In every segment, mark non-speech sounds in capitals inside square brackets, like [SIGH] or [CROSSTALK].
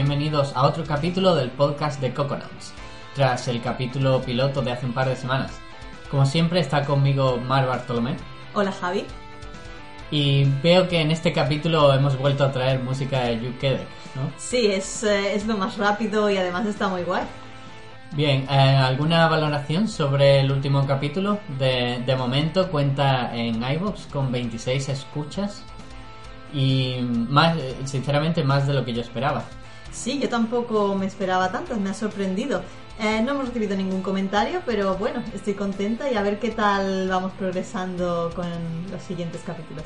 Bienvenidos a otro capítulo del podcast de Coconauts, tras el capítulo piloto de hace un par de semanas. Como siempre está conmigo Mar Bartolomé Hola Javi. y veo que en este capítulo hemos vuelto a traer música de Hugh Kedek, ¿no? Sí, es, eh, es lo más rápido y además está muy guay. Bien, eh, ¿alguna valoración sobre el último capítulo? De, de momento cuenta en iVoox con 26 escuchas y más, sinceramente más de lo que yo esperaba. Sí, yo tampoco me esperaba tanto, me ha sorprendido. Eh, no hemos recibido ningún comentario, pero bueno, estoy contenta y a ver qué tal vamos progresando con los siguientes capítulos.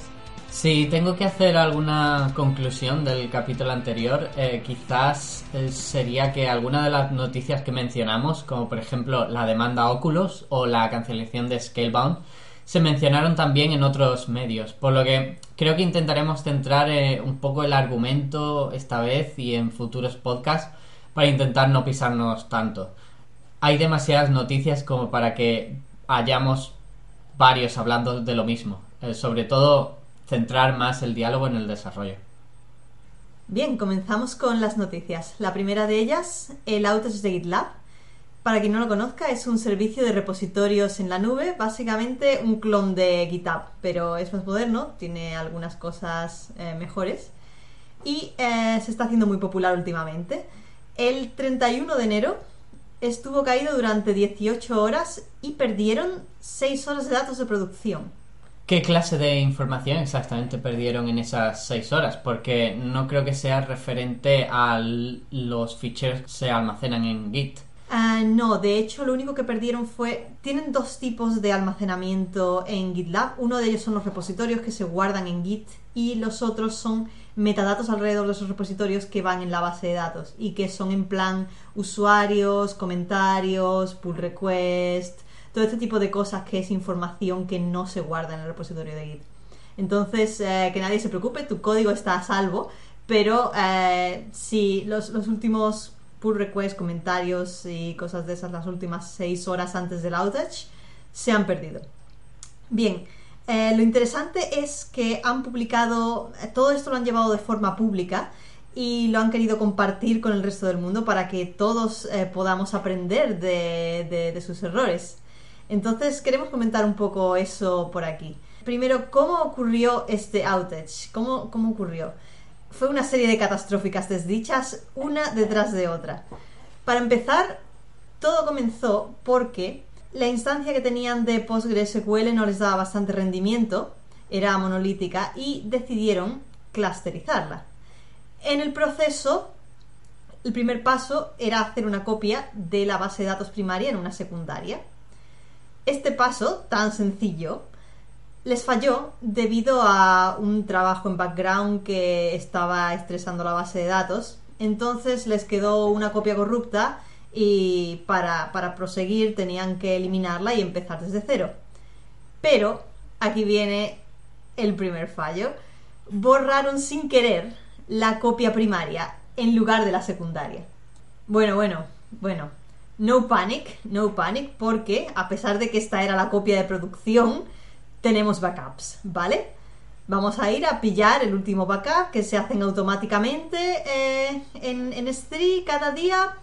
Si tengo que hacer alguna conclusión del capítulo anterior, eh, quizás eh, sería que alguna de las noticias que mencionamos, como por ejemplo la demanda Oculus o la cancelación de Scalebound, se mencionaron también en otros medios, por lo que creo que intentaremos centrar eh, un poco el argumento esta vez y en futuros podcasts para intentar no pisarnos tanto. Hay demasiadas noticias como para que hayamos varios hablando de lo mismo, Eh, sobre todo centrar más el diálogo en el desarrollo. Bien, comenzamos con las noticias. La primera de ellas, el outage de GitLab. Para quien no lo conozca, es un servicio de repositorios en la nube, básicamente un clon de GitHub, pero es más moderno, tiene algunas cosas eh, mejores y eh, se está haciendo muy popular últimamente. El 31 de enero estuvo caído durante 18 horas y perdieron 6 horas de datos de producción. ¿Qué clase de información exactamente perdieron en esas seis horas? Porque no creo que sea referente a los ficheros que se almacenan en Git. Ah, no, de hecho lo único que perdieron fue... Tienen dos tipos de almacenamiento en GitLab. Uno de ellos son los repositorios que se guardan en Git y los otros son metadatos alrededor de esos repositorios que van en la base de datos y que son en plan usuarios, comentarios, pull request, todo este tipo de cosas que es información que no se guarda en el repositorio de Git. Entonces, eh, que nadie se preocupe, tu código está a salvo, pero eh, si los, los últimos pull requests, comentarios y cosas de esas, las últimas seis horas antes del outage, se han perdido. Bien, eh, lo interesante es que han publicado, eh, todo esto lo han llevado de forma pública y lo han querido compartir con el resto del mundo para que todos eh, podamos aprender de, de- sus errores. Entonces queremos comentar un poco eso por aquí. Primero, ¿cómo ocurrió este outage? ¿Cómo, cómo ocurrió? Fue una serie de catastróficas desdichas, una detrás de otra. Para empezar, todo comenzó porque la instancia que tenían de PostgreSQL no les daba bastante rendimiento, era monolítica, y decidieron clusterizarla. En el proceso, el primer paso era hacer una copia de la base de datos primaria en una secundaria. Este paso, tan sencillo, les falló debido a un trabajo en background que estaba estresando la base de datos. Entonces les quedó una copia corrupta y para, para proseguir tenían que eliminarla y empezar desde cero. Pero aquí viene el primer fallo. Borraron sin querer la copia primaria en lugar de la secundaria. Bueno, bueno, bueno. No panic, no panic, porque a pesar de que esta era la copia de producción, tenemos backups, ¿vale? Vamos a ir a pillar el último backup que se hacen automáticamente eh, en, en S3 cada día.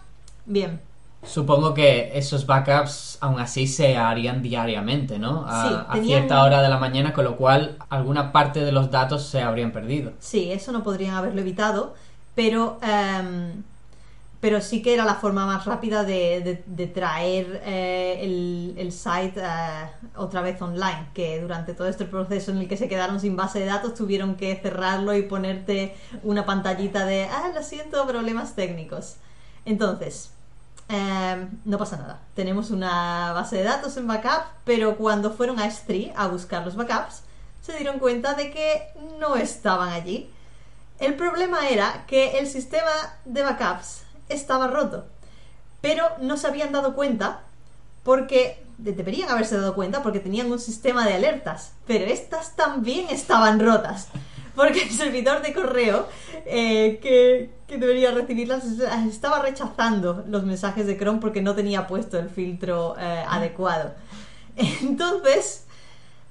Bien, Supongo que esos backups aún así se harían diariamente, ¿no? A, Sí, a tenían- cierta hora de la mañana, con lo cual alguna parte de los datos se habrían perdido. Sí, eso no podrían haberlo evitado, pero, em, pero sí que era la forma más rápida de, traer eh, el, site eh, otra vez online, que durante todo este proceso en el que se quedaron sin base de datos tuvieron que cerrarlo y ponerte una pantallita de, ah, lo siento, problemas técnicos. Entonces, em, no pasa nada. Tenemos una base de datos en backup, pero cuando fueron a S3 a buscar los backups, se dieron cuenta de que no estaban allí. El problema era que el sistema de backups estaba roto, pero no se habían dado cuenta porque de- deberían haberse dado cuenta porque tenían un sistema de alertas, pero estas también estaban rotas. [LAUGHS] Porque el servidor de correo eh, que, que debería recibirlas estaba rechazando los mensajes de Chrome porque no tenía puesto el filtro eh, adecuado. Entonces,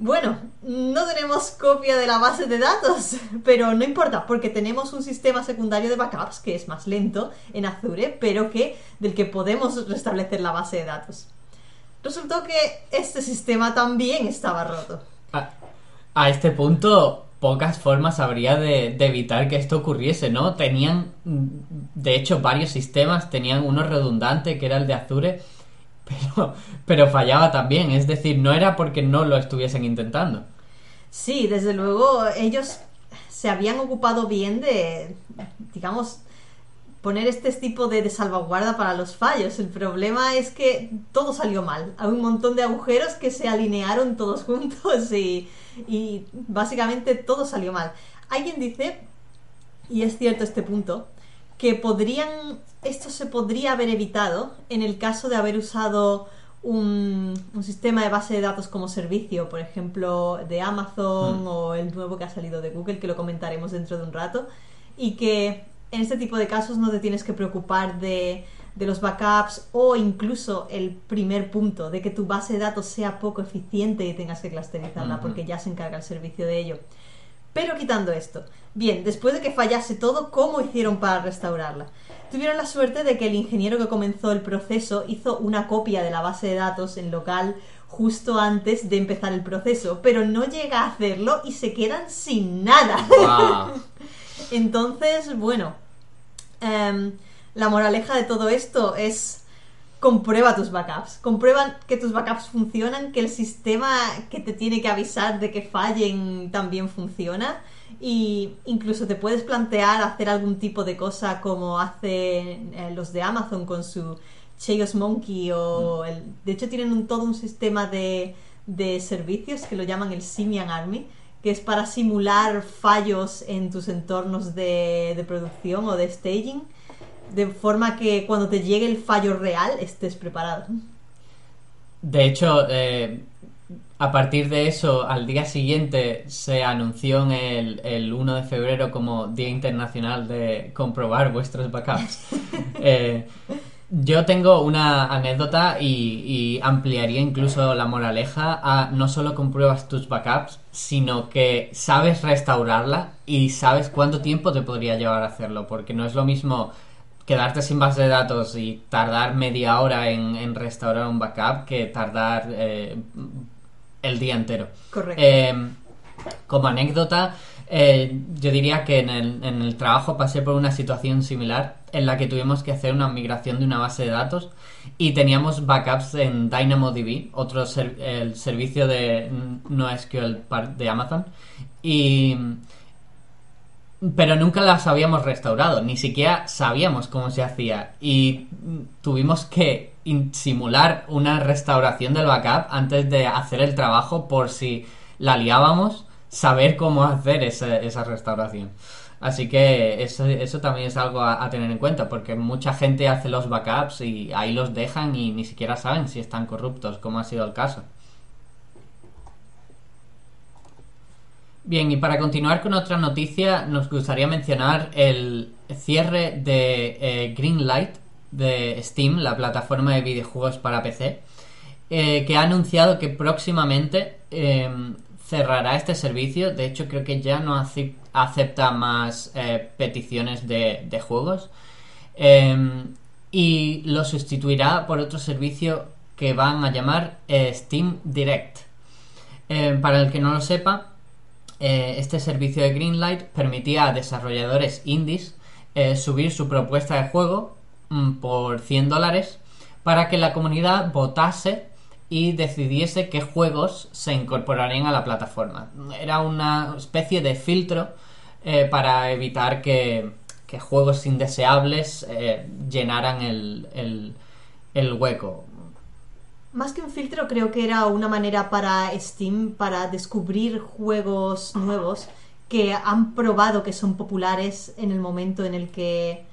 bueno, no tenemos copia de la base de datos, [LAUGHS] pero no importa, porque tenemos un sistema secundario de backups que es más lento en Azure, pero que del que podemos restablecer la base de datos. Resultó que este sistema también estaba roto. A, este punto, pocas formas habría de, de evitar que esto ocurriese, ¿no? Tenían, de hecho, varios sistemas, tenían uno redundante que era el de Azure, pero, pero fallaba también, es decir, no era porque no lo estuviesen intentando. Sí, desde luego ellos se habían ocupado bien de, digamos, poner este tipo de, salvaguarda para los fallos. El problema es que todo salió mal. Hay un montón de agujeros que se alinearon todos [LAUGHS] juntos y, y básicamente todo salió mal. Alguien dice, y es cierto este punto, que podrían, esto se podría haber evitado en el caso de haber usado un, un sistema de base de datos como servicio, por ejemplo, de Amazon o el nuevo que ha salido de Google, que lo comentaremos dentro de un rato, y que en este tipo de casos no te tienes que preocupar de, de los backups o incluso el primer punto, de que tu base de datos sea poco eficiente y tengas que clusterizarla, porque ya se encarga el servicio de ello. Pero quitando esto, bien, después de que fallase todo, ¿cómo hicieron para restaurarla? Tuvieron la suerte de que el ingeniero que comenzó el proceso hizo una copia de la base de datos en local justo antes de empezar el proceso, pero no llega a hacerlo y se quedan sin nada. Guau. [LAUGHS] Entonces, bueno, em, la moraleja de todo esto es comprueba tus backups, comprueba que tus backups funcionan, que el sistema que te tiene que avisar de que fallen también funciona. Y incluso te puedes plantear hacer algún tipo de cosa como hacen eh, los de Amazon con su Chaos Monkey o el, de hecho tienen un, todo un sistema de, de servicios que lo llaman el Simian Army que es para simular fallos en tus entornos de, de producción o de staging de forma que cuando te llegue el fallo real estés preparado. De hecho, eh, a partir de eso, al día siguiente se anunció en el, el 1 de febrero como Día Internacional de comprobar vuestros backups. [LAUGHS] Eh, yo tengo una anécdota y, y ampliaría incluso la moraleja a no solo compruebas tus backups, sino que sabes restaurarla y sabes cuánto tiempo te podría llevar a hacerlo, porque no es lo mismo quedarte sin base de datos y tardar media hora en, en restaurar un backup que tardar eh, el día entero. Correcto. Eh, como anécdota, eh, yo diría que en el, en el trabajo pasé por una situación similar en la que tuvimos que hacer una migración de una base de datos y teníamos backups en DynamoDB, otro ser- el servicio de NoSQL de Amazon, y pero nunca las habíamos restaurado, ni siquiera sabíamos cómo se hacía y tuvimos que simular una restauración del backup antes de hacer el trabajo por si la liábamos, saber cómo hacer esa, esa restauración. Así que eso, eso también es algo a tener en cuenta, porque mucha gente hace los backups y ahí los dejan y ni siquiera saben si están corruptos, como ha sido el caso. Bien, y para continuar con otra noticia, nos gustaría mencionar el cierre de eh, Greenlight de Steam, la plataforma de videojuegos para PC, eh, que ha anunciado que próximamente eh, cerrará este servicio. De hecho, creo que ya no ace- acepta más eh, peticiones de, juegos. Eh, y lo sustituirá por otro servicio que van a llamar Steam Direct. Eh, para el que no lo sepa, eh, este servicio de Greenlight permitía a desarrolladores indies subir su propuesta de juego mm, por 100 dólares para que la comunidad votase y decidiese qué juegos se incorporarían a la plataforma. Era una especie de filtro para evitar que, que juegos indeseables eh, llenaran el, el, hueco. Más que un filtro, creo que era una manera para Steam para descubrir juegos nuevos que han probado que son populares en el momento en el que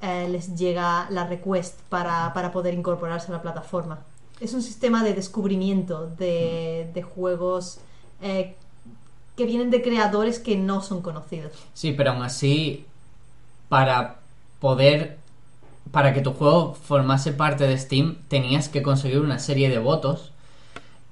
eh, les llega la request para, poder incorporarse a la plataforma. Es un sistema de descubrimiento de, de juegos eh, que vienen de creadores que no son conocidos. Sí, pero aún así para poder para que tu juego formase parte de Steam tenías que conseguir una serie de votos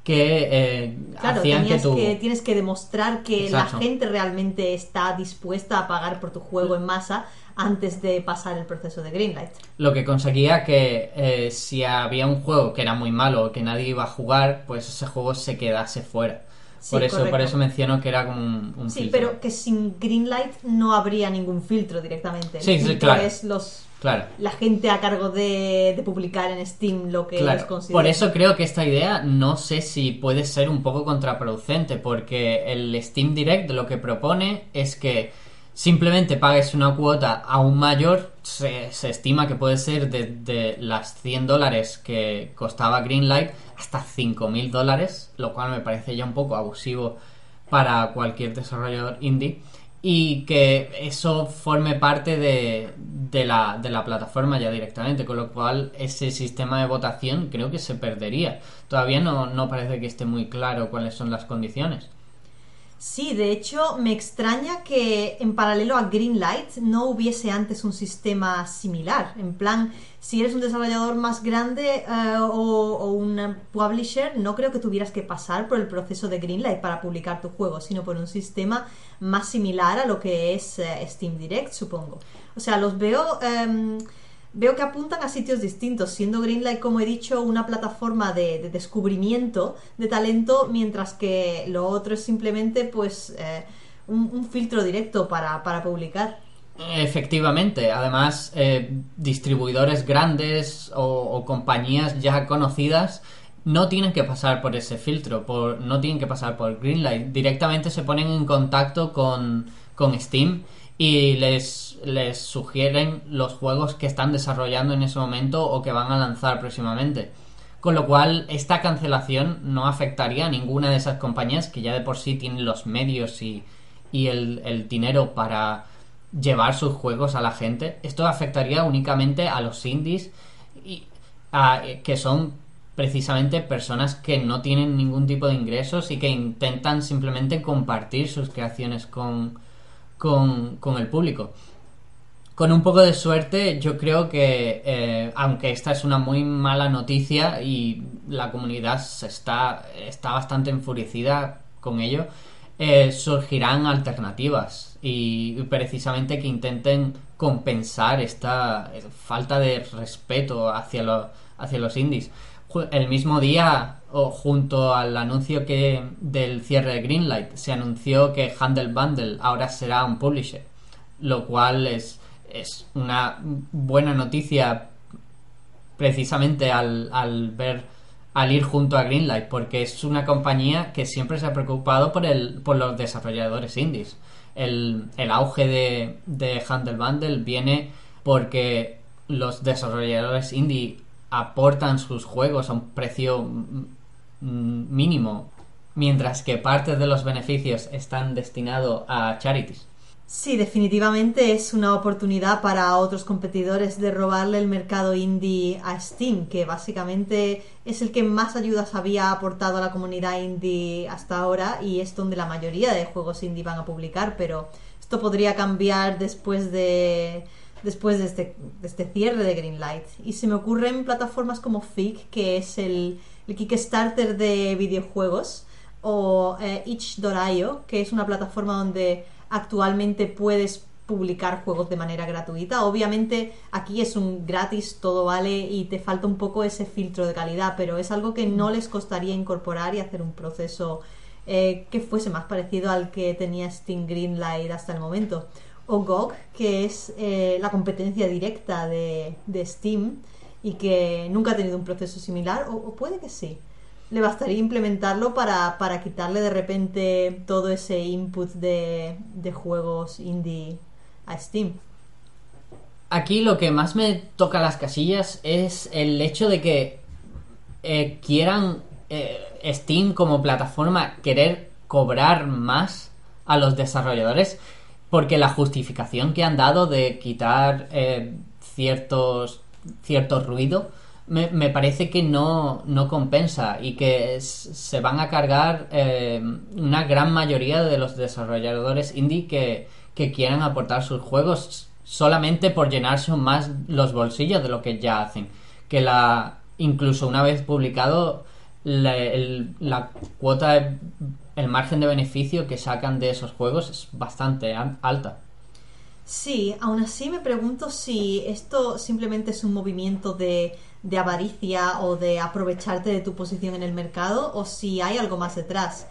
que eh, hacían que, tú... que tienes que demostrar que la gente realmente está dispuesta a pagar por tu juego en masa antes de pasar el proceso de Greenlight. Lo que conseguía que eh, si había un juego que era muy malo o que nadie iba a jugar, pues ese juego se quedase fuera por, eso, por eso menciono que era como un, sí, pero que sin Greenlight no habría ningún filtro directamente. Sí, sí, claro. Es los, claro. la gente a cargo de, publicar en Steam lo que les considera. Por eso creo que esta idea no sé si puede ser un poco contraproducente, porque el Steam Direct lo que propone es que simplemente pagues una cuota aún mayor, se, estima que puede ser de, de las 100 dólares que costaba Greenlight hasta 5.000 dólares, lo cual me parece ya un poco abusivo para cualquier desarrollador indie. Y que eso forme parte de, de, la, de la plataforma ya directamente, con lo cual ese sistema de votación creo que se perdería. Todavía no, no parece que esté muy claro cuáles son las condiciones. Sí, de hecho me extraña que en paralelo a Greenlight no hubiese antes un sistema similar. En plan, si eres un desarrollador más grande eh, o, un publisher, no creo que tuvieras que pasar por el proceso de Greenlight para publicar tu juego, sino por un sistema más similar a lo que es eh, Steam Direct, supongo. O sea, los veo... Em, veo que apuntan a sitios distintos, siendo Greenlight, como he dicho, una plataforma de, descubrimiento de talento, mientras que lo otro es simplemente pues eh, un, filtro directo para, publicar. Efectivamente, además eh, distribuidores grandes o, compañías ya conocidas no tienen que pasar por ese filtro, por, no tienen que pasar por Greenlight, directamente se ponen en contacto con, con Steam y les, les sugieren los juegos que están desarrollando en ese momento o que van a lanzar próximamente. Con lo cual, esta cancelación no afectaría a ninguna de esas compañías que ya de por sí tienen los medios y, y el, el dinero para llevar sus juegos a la gente. Esto afectaría únicamente a los indies y a, que son precisamente personas que no tienen ningún tipo de ingresos y que intentan simplemente compartir sus creaciones con, con, el público. Con un poco de suerte, yo creo que, eh, aunque esta es una muy mala noticia y la comunidad está, está bastante enfurecida con ello, eh, surgirán alternativas y precisamente que intenten compensar esta falta de respeto hacia, hacia los indies. El mismo día, o junto al anuncio que del cierre de Greenlight, se anunció que Handle Bundle ahora será un publisher, lo cual es, es una buena noticia precisamente al, al ver al ir junto a Greenlight, porque es una compañía que siempre se ha preocupado por, el, por los desarrolladores indies. El, el auge de, de Handle Bundle viene porque los desarrolladores indie aportan sus juegos a un precio mínimo, mientras que parte de los beneficios están destinados a charities. Sí, definitivamente es una oportunidad para otros competidores de robarle el mercado indie a Steam, que básicamente es el que más ayudas había aportado a la comunidad indie hasta ahora y es donde la mayoría de juegos indie van a publicar, pero esto podría cambiar después de después de este, este cierre de Greenlight. Y se me ocurren plataformas como Fig, que es el, Kickstarter de videojuegos, o eh, Itch.io, que es una plataforma donde actualmente puedes publicar juegos de manera gratuita. Obviamente aquí es un gratis, todo vale y te falta un poco ese filtro de calidad, pero es algo que no les costaría incorporar y hacer un proceso eh, que fuese más parecido al que tenía Steam Greenlight hasta el momento. O GOG, que es eh, la competencia directa de, Steam y que nunca ha tenido un proceso similar, o, puede que sí. Le bastaría implementarlo para, quitarle de repente todo ese input de, juegos indie a Steam. Aquí lo que más me toca las casillas es el hecho de que eh, quieran eh, Steam como plataforma querer cobrar más a los desarrolladores porque la justificación que han dado de quitar eh, ciertos cierto ruido me, parece que no, compensa y que se van a cargar eh, una gran mayoría de los desarrolladores indie que, que quieran aportar sus juegos solamente por llenarse más los bolsillos de lo que ya hacen que la incluso una vez publicado la, cuota, el margen de beneficio que sacan de esos juegos es bastante alta. Sí, aún así me pregunto si esto simplemente es un movimiento de, de avaricia o de aprovecharte de tu posición en el mercado o si hay algo más detrás.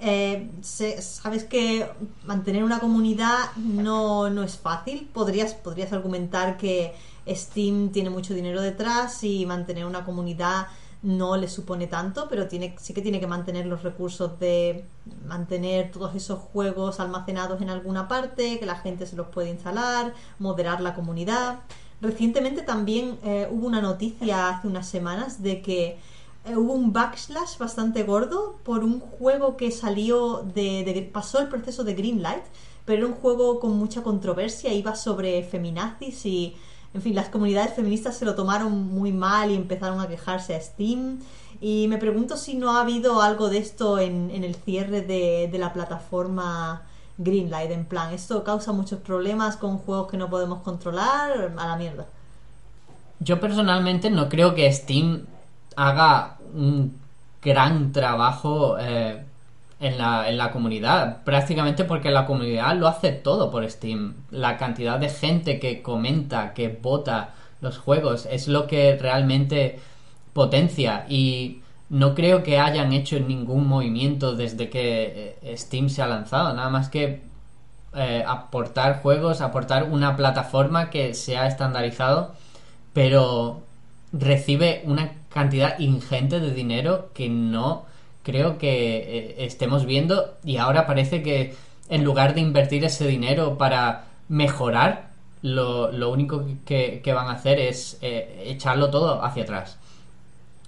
Eh, sabes que mantener una comunidad no, no es fácil. Podrías, podrías argumentar que Steam tiene mucho dinero detrás y mantener una comunidad no le supone tanto, pero tiene, sí que tiene que mantener los recursos de mantener todos esos juegos almacenados en alguna parte, que la gente se los puede instalar, moderar la comunidad. Recientemente también eh, hubo una noticia hace unas semanas de que eh, hubo un backslash bastante gordo por un juego que salió de, de, pasó el proceso de Greenlight, pero era un juego con mucha controversia, iba sobre feminazis y en fin, las comunidades feministas se lo tomaron muy mal y empezaron a quejarse a Steam. Y me pregunto si no ha habido algo de esto en, el cierre de, la plataforma Greenlight. En plan, esto causa muchos problemas con juegos que no podemos controlar. A la mierda. Yo personalmente no creo que Steam haga un gran trabajo eh, en la, en la comunidad, prácticamente porque la comunidad lo hace todo por Steam. La cantidad de gente que comenta, que vota los juegos, es lo que realmente potencia y no creo que hayan hecho ningún movimiento desde que eh, Steam se ha lanzado, nada más que eh, aportar juegos, aportar una plataforma que se ha estandarizado, pero recibe una cantidad ingente de dinero que no creo que eh, estemos viendo y ahora parece que en lugar de invertir ese dinero para mejorar, lo, único que, van a hacer es eh, echarlo todo hacia atrás.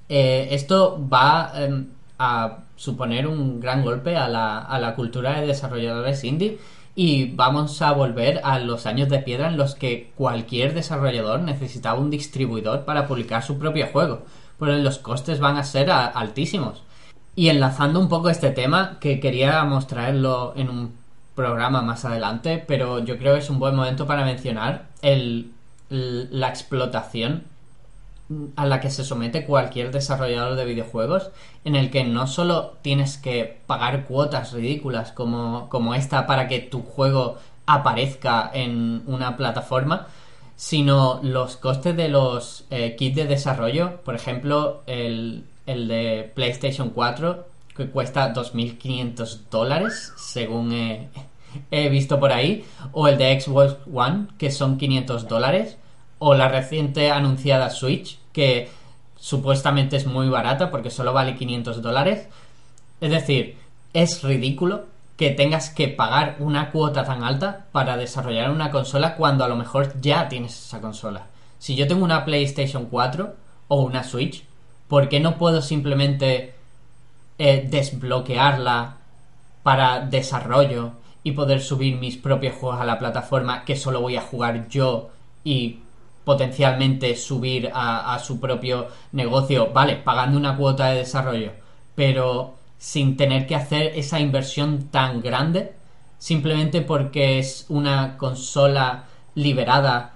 Eh, esto va em, a suponer un gran golpe a la, a la cultura de desarrolladores indie y vamos a volver a los años de piedra en los que cualquier desarrollador necesitaba un distribuidor para publicar su propio juego, porque los costes van a ser altísimos. Y enlazando un poco este tema, que queríamos traerlo en un programa más adelante, pero yo creo que es un buen momento para mencionar el, la explotación a la que se somete cualquier desarrollador de videojuegos, en el que no solo tienes que pagar cuotas ridículas como, como esta para que tu juego aparezca en una plataforma, sino los costes de los eh, kits de desarrollo, por ejemplo, el, el de PlayStation 4, que cuesta 2.500 dólares, según he, visto por ahí, o el de Xbox One, que son 500 dólares, o la reciente anunciada Switch, que supuestamente es muy barata porque solo vale 500 dólares. Es decir, es ridículo que tengas que pagar una cuota tan alta para desarrollar una consola cuando a lo mejor ya tienes esa consola. Si yo tengo una PlayStation 4 o una Switch, ¿por qué no puedo simplemente eh, desbloquearla para desarrollo y poder subir mis propios juegos a la plataforma que solo voy a jugar yo y potencialmente subir a su propio negocio, vale, pagando una cuota de desarrollo, pero sin tener que hacer esa inversión tan grande, simplemente porque es una consola liberada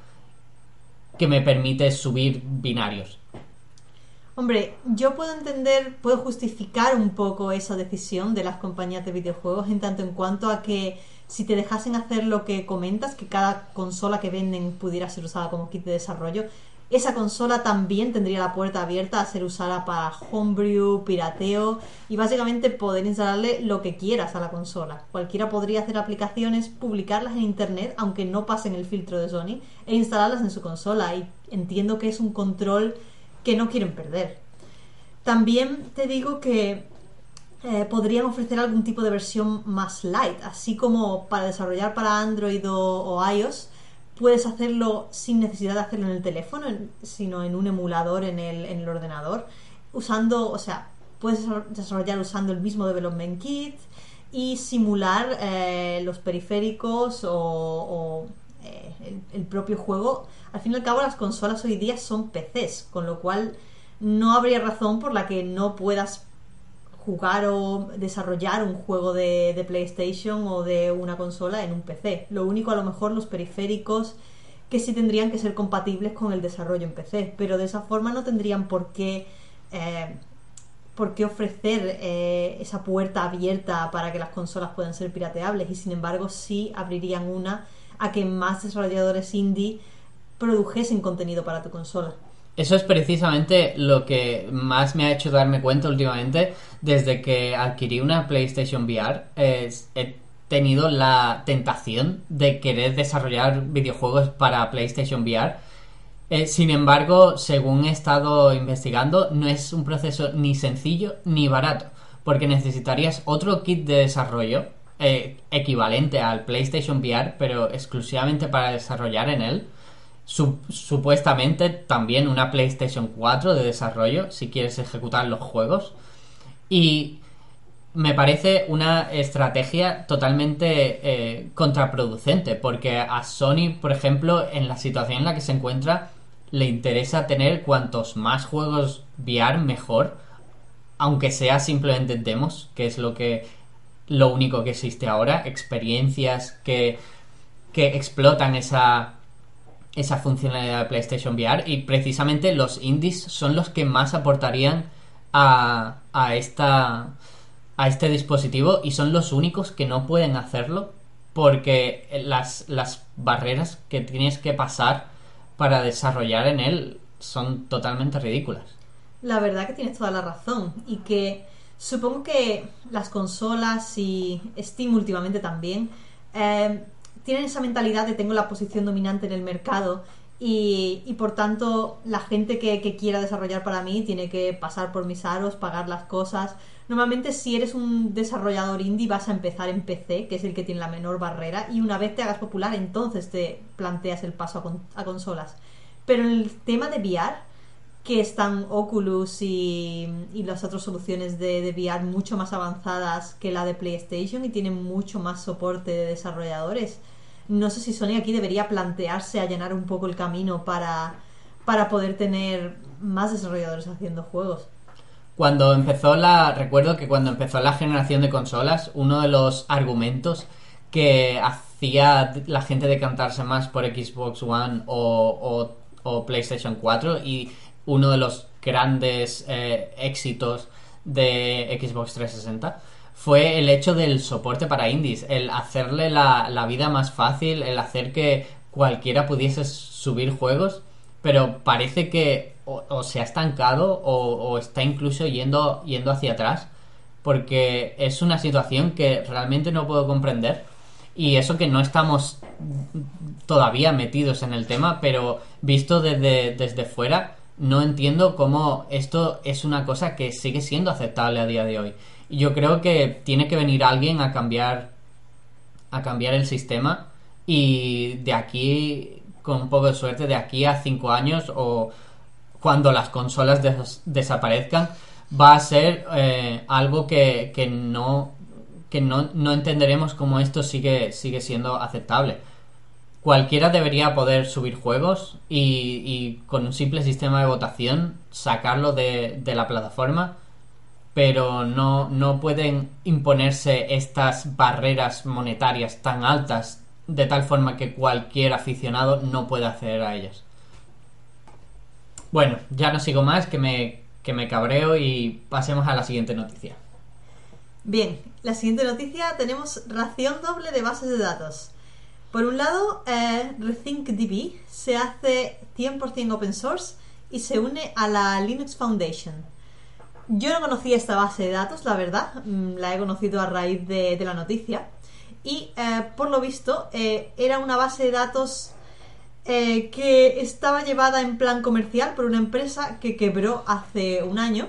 que me permite subir binarios. Hombre, yo puedo entender, puedo justificar un poco esa decisión de las compañías de videojuegos en tanto en cuanto a que si te dejasen hacer lo que comentas, que cada consola que venden pudiera ser usada como kit de desarrollo, esa consola también tendría la puerta abierta a ser usada para homebrew, pirateo y básicamente poder instalarle lo que quieras a la consola. Cualquiera podría hacer aplicaciones, publicarlas en internet, aunque no pasen el filtro de Sony, e instalarlas en su consola. Y entiendo que es un control que no quieren perder. También te digo que eh, podrían ofrecer algún tipo de versión más light, así como para desarrollar para Android o iOS puedes hacerlo sin necesidad de hacerlo en el teléfono, sino en un emulador en el, en el ordenador, usando, o sea, puedes desarrollar usando el mismo development kit y simular eh, los periféricos o, eh, el, propio juego. Al fin y al cabo, las consolas hoy día son PCs, con lo cual no habría razón por la que no puedas jugar o desarrollar un juego de, PlayStation o de una consola en un PC. Lo único, a lo mejor, los periféricos que sí tendrían que ser compatibles con el desarrollo en PC, pero de esa forma no tendrían por qué, eh, por qué ofrecer eh, esa puerta abierta para que las consolas puedan ser pirateables y sin embargo sí abrirían una a que más desarrolladores indie produjesen contenido para tu consola. Eso es precisamente lo que más me ha hecho darme cuenta últimamente desde que adquirí una PlayStation VR. he tenido la tentación de querer desarrollar videojuegos para PlayStation VR. Eh, sin embargo, según he estado investigando, no es un proceso ni sencillo ni barato, porque necesitarías otro kit de desarrollo eh, equivalente al PlayStation VR, pero exclusivamente para desarrollar en él supuestamente también una PlayStation 4 de desarrollo si quieres ejecutar los juegos. Y me parece una estrategia totalmente eh, contraproducente porque a Sony, por ejemplo, en la situación en la que se encuentra, le interesa tener cuantos más juegos VR mejor, aunque sea simplemente demos, que es lo que lo único que existe ahora, experiencias que, que explotan esa esa funcionalidad de PlayStation VR y precisamente los indies son los que más aportarían a, a, esta, a este dispositivo y son los únicos que no pueden hacerlo porque las, las barreras que tienes que pasar para desarrollar en él son totalmente ridículas. La verdad que tienes toda la razón y que supongo que las consolas y Steam últimamente también eh, tienen esa mentalidad de tengo la posición dominante en el mercado y, y por tanto la gente que, quiera desarrollar para mí tiene que pasar por mis aros, pagar las cosas. Normalmente si eres un desarrollador indie vas a empezar en PC, que es el que tiene la menor barrera, y una vez te hagas popular entonces te planteas el paso a, consolas. Pero el tema de VR, que están Oculus y, y las otras soluciones de, de, VR mucho más avanzadas que la de PlayStation y tienen mucho más soporte de desarrolladores no sé si Sony aquí debería plantearse allanar un poco el camino para, para poder tener más desarrolladores haciendo juegos. Cuando empezó la. Recuerdo que cuando empezó la generación de consolas, uno de los argumentos que hacía la gente decantarse más por Xbox One o, o, PlayStation 4 y uno de los grandes eh, éxitos de Xbox 360 fue el hecho del soporte para indies, el hacerle la, vida más fácil, el hacer que cualquiera pudiese subir juegos, pero parece que o, se ha estancado o, está incluso yendo, yendo hacia atrás, porque es una situación que realmente no puedo comprender. Y eso que no estamos todavía metidos en el tema, pero visto desde, desde fuera, no entiendo cómo esto es una cosa que sigue siendo aceptable a día de hoy. Yo creo que tiene que venir alguien a cambiar a cambiar el sistema y de aquí con un poco de suerte de aquí a cinco años o cuando las consolas desaparezcan va a ser eh, algo que, que no que no, no, entenderemos cómo esto sigue sigue siendo aceptable cualquiera debería poder subir juegos y, con un simple sistema de votación sacarlo de, de la plataforma pero no, no pueden imponerse estas barreras monetarias tan altas de tal forma que cualquier aficionado no pueda acceder a ellas. Bueno, ya no sigo más, que me, que me cabreo y pasemos a la siguiente noticia. Bien, la siguiente noticia tenemos ración doble de bases de datos. Por un lado, eh, RethinkDB se hace 100% open source y se une a la Linux Foundation. Yo no conocía esta base de datos, la verdad, mm, la he conocido a raíz de, la noticia. Y eh, por lo visto eh, era una base de datos que estaba llevada en plan comercial por una empresa que quebró hace un año.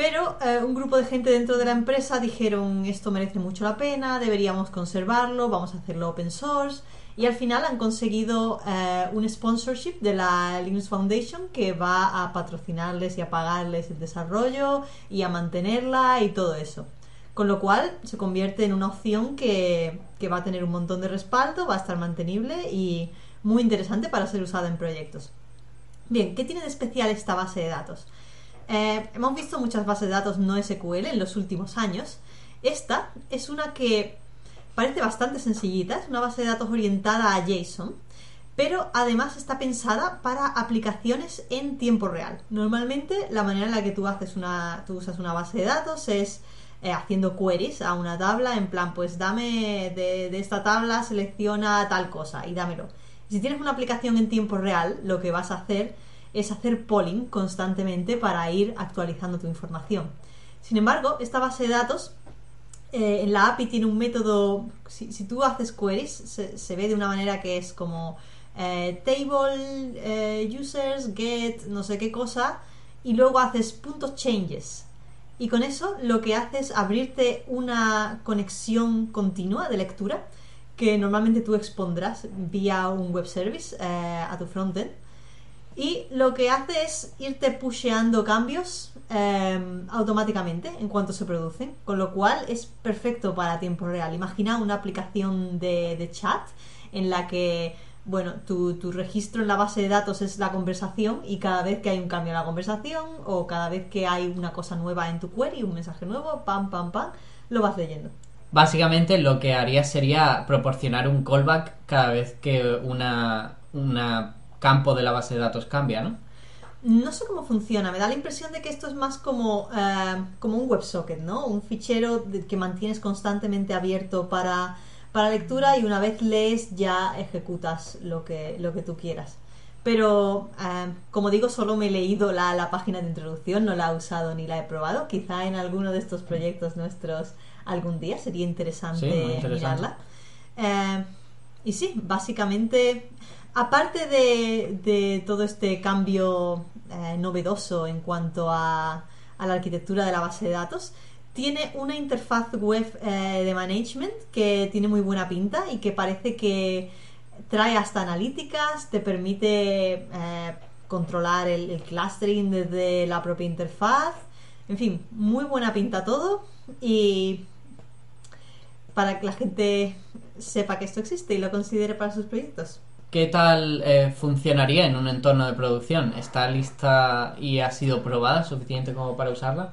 Pero eh, un grupo de gente dentro de la empresa dijeron esto merece mucho la pena, deberíamos conservarlo, vamos a hacerlo open source. Y al final han conseguido eh, un sponsorship de la Linux Foundation que va a patrocinarles y a pagarles el desarrollo y a mantenerla y todo eso. Con lo cual se convierte en una opción que, que va a tener un montón de respaldo, va a estar mantenible y muy interesante para ser usada en proyectos. Bien, ¿qué tiene de especial esta base de datos? Eh, hemos visto muchas bases de datos no SQL en los últimos años. Esta es una que parece bastante sencillita, es una base de datos orientada a JSON, pero además está pensada para aplicaciones en tiempo real. Normalmente la manera en la que tú haces una, tú usas una base de datos es eh, haciendo queries a una tabla, en plan, pues dame de, esta tabla, selecciona tal cosa y dámelo. Si tienes una aplicación en tiempo real, lo que vas a hacer es hacer polling constantemente para ir actualizando tu información. Sin embargo, esta base de datos eh, en la API tiene un método, si, tú haces queries, se, ve de una manera que es como eh, table, eh, users, get, no sé qué cosa, y luego haces puntos changes. Y con eso lo que hace es abrirte una conexión continua de lectura que normalmente tú expondrás vía un web service a tu frontend. Y lo que hace es irte pusheando cambios eh, automáticamente en cuanto se producen, con lo cual es perfecto para tiempo real. Imagina una aplicación de, chat en la que, bueno, tu, tu, registro en la base de datos es la conversación y cada vez que hay un cambio en la conversación o cada vez que hay una cosa nueva en tu query, un mensaje nuevo, pam, pam, pam, lo vas leyendo. Básicamente lo que haría sería proporcionar un callback cada vez que una, una campo de la base de datos cambia, ¿no? No sé cómo funciona, me da la impresión de que esto es más como, uh, como un WebSocket, ¿no? Un fichero que mantienes constantemente abierto para, para lectura y una vez lees ya ejecutas lo que, lo que tú quieras. Pero, uh, como digo, solo me he leído la, la página de introducción, no la he usado ni la he probado. Quizá en alguno de estos proyectos nuestros algún día, sería interesante, sí, interesante. mirarla. Eh, y sí, básicamente, aparte de, todo este cambio eh, novedoso en cuanto a, a, la arquitectura de la base de datos, tiene una interfaz web eh, de management que tiene muy buena pinta y que parece que trae hasta analíticas, te permite controlar el, el clustering desde la propia interfaz. En fin, muy buena pinta todo y para que la gente sepa que esto existe y lo considere para sus proyectos. ¿Qué tal eh, funcionaría en un entorno de producción? ¿Está lista y ha sido probada suficiente como para usarla?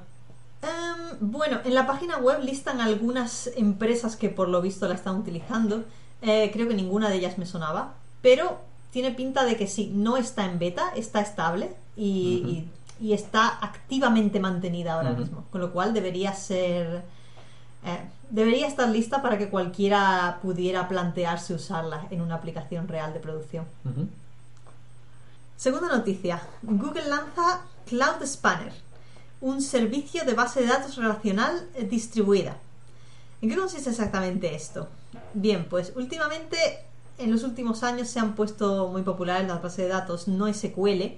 Um, bueno, en la página web listan algunas empresas que por lo visto la están utilizando. Eh, creo que ninguna de ellas me sonaba. Pero tiene pinta de que sí, no está en beta, está estable y, uh -huh. y, y está activamente mantenida ahora uh -huh. mismo. Con lo cual debería ser eh, debería estar lista para que cualquiera pudiera plantearse usarla en una aplicación real de producción. Uh -huh. Segunda noticia. Google lanza Cloud Spanner, un servicio de base de datos relacional distribuida. ¿En qué consiste exactamente esto? Bien, pues últimamente, en los últimos años se han puesto muy populares las bases de datos no SQL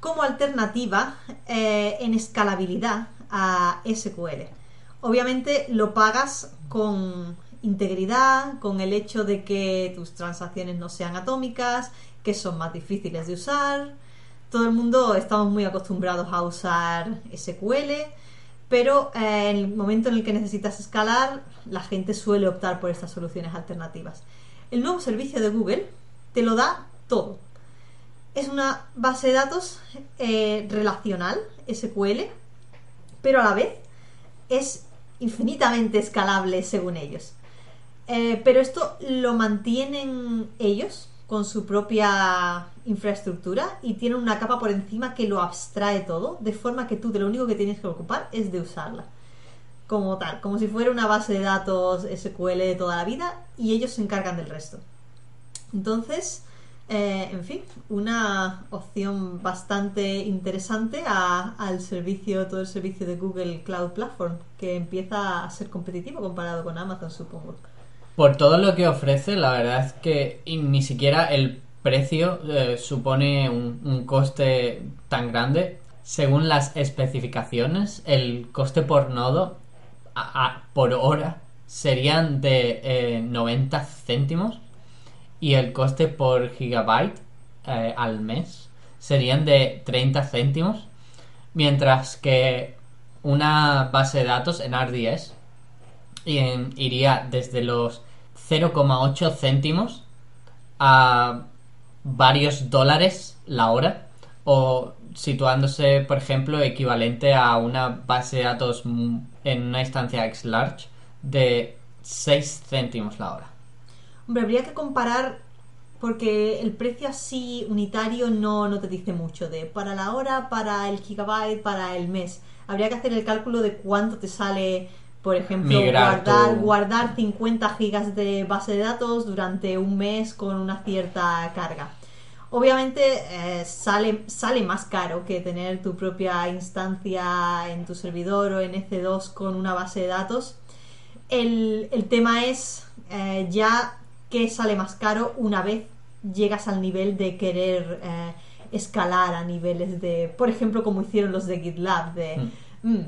como alternativa eh, en escalabilidad a SQL. Obviamente lo pagas con integridad, con el hecho de que tus transacciones no sean atómicas, que son más difíciles de usar. Todo el mundo estamos muy acostumbrados a usar SQL, pero eh, en el momento en el que necesitas escalar, la gente suele optar por estas soluciones alternativas. El nuevo servicio de Google te lo da todo. Es una base de datos eh, relacional, SQL, pero a la vez es infinitamente escalable según ellos. Eh, pero esto lo mantienen ellos con su propia infraestructura y tienen una capa por encima que lo abstrae todo, de forma que tú de lo único que tienes que ocupar es de usarla. como tal, como si fuera una base de datos SQL de toda la vida y ellos se encargan del resto. Entonces, eh, en fin, una opción bastante interesante al servicio, todo el servicio de Google Cloud Platform, que empieza a ser competitivo comparado con Amazon, supongo. Por todo lo que ofrece, la verdad es que ni siquiera el precio eh, supone un, coste tan grande. Según las especificaciones, el coste por nodo por hora serían de 90 eh, céntimos y el coste por gigabyte eh, al mes serían de 30 céntimos, mientras que una base de datos en RDS iría desde los 0,8 céntimos a varios dólares la hora o situándose, por ejemplo, equivalente a una base de datos en una instancia X large de 6 céntimos la hora. Hombre, habría que comparar porque el precio así unitario no, no te dice mucho de para la hora, para el gigabyte, para el mes. Habría que hacer el cálculo de cuánto te sale, por ejemplo, guardar, guardar 50 gigas de base de datos durante un mes con una cierta carga. Obviamente eh, sale, sale más caro que tener tu propia instancia en tu servidor o en EC2 con una base de datos. El, tema es eh, ya que sale más caro una vez llegas al nivel de querer eh, escalar a niveles de, por ejemplo, como hicieron los de GitLab, de... Mm. Mm,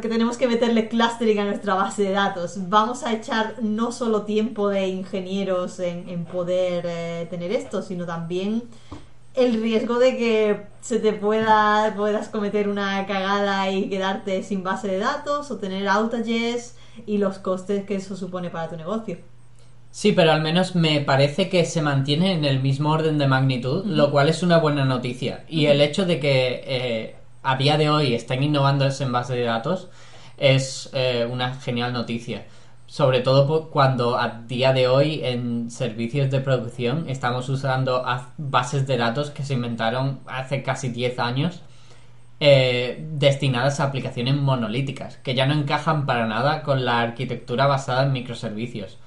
que tenemos que meterle clustering a nuestra base de datos. Vamos a echar no solo tiempo de ingenieros en, poder eh, tener esto, sino también el riesgo de que se te pueda puedas cometer una cagada y quedarte sin base de datos o tener outages y los costes que eso supone para tu negocio. Sí, pero al menos me parece que se mantiene en el mismo orden de magnitud, lo cual es una buena noticia. Y el hecho de que eh, a día de hoy están innovando en base de datos es eh, una genial noticia. Sobre todo cuando a día de hoy en servicios de producción estamos usando bases de datos que se inventaron hace casi 10 años eh, destinadas a aplicaciones monolíticas, que ya no encajan para nada con la arquitectura basada en microservicios.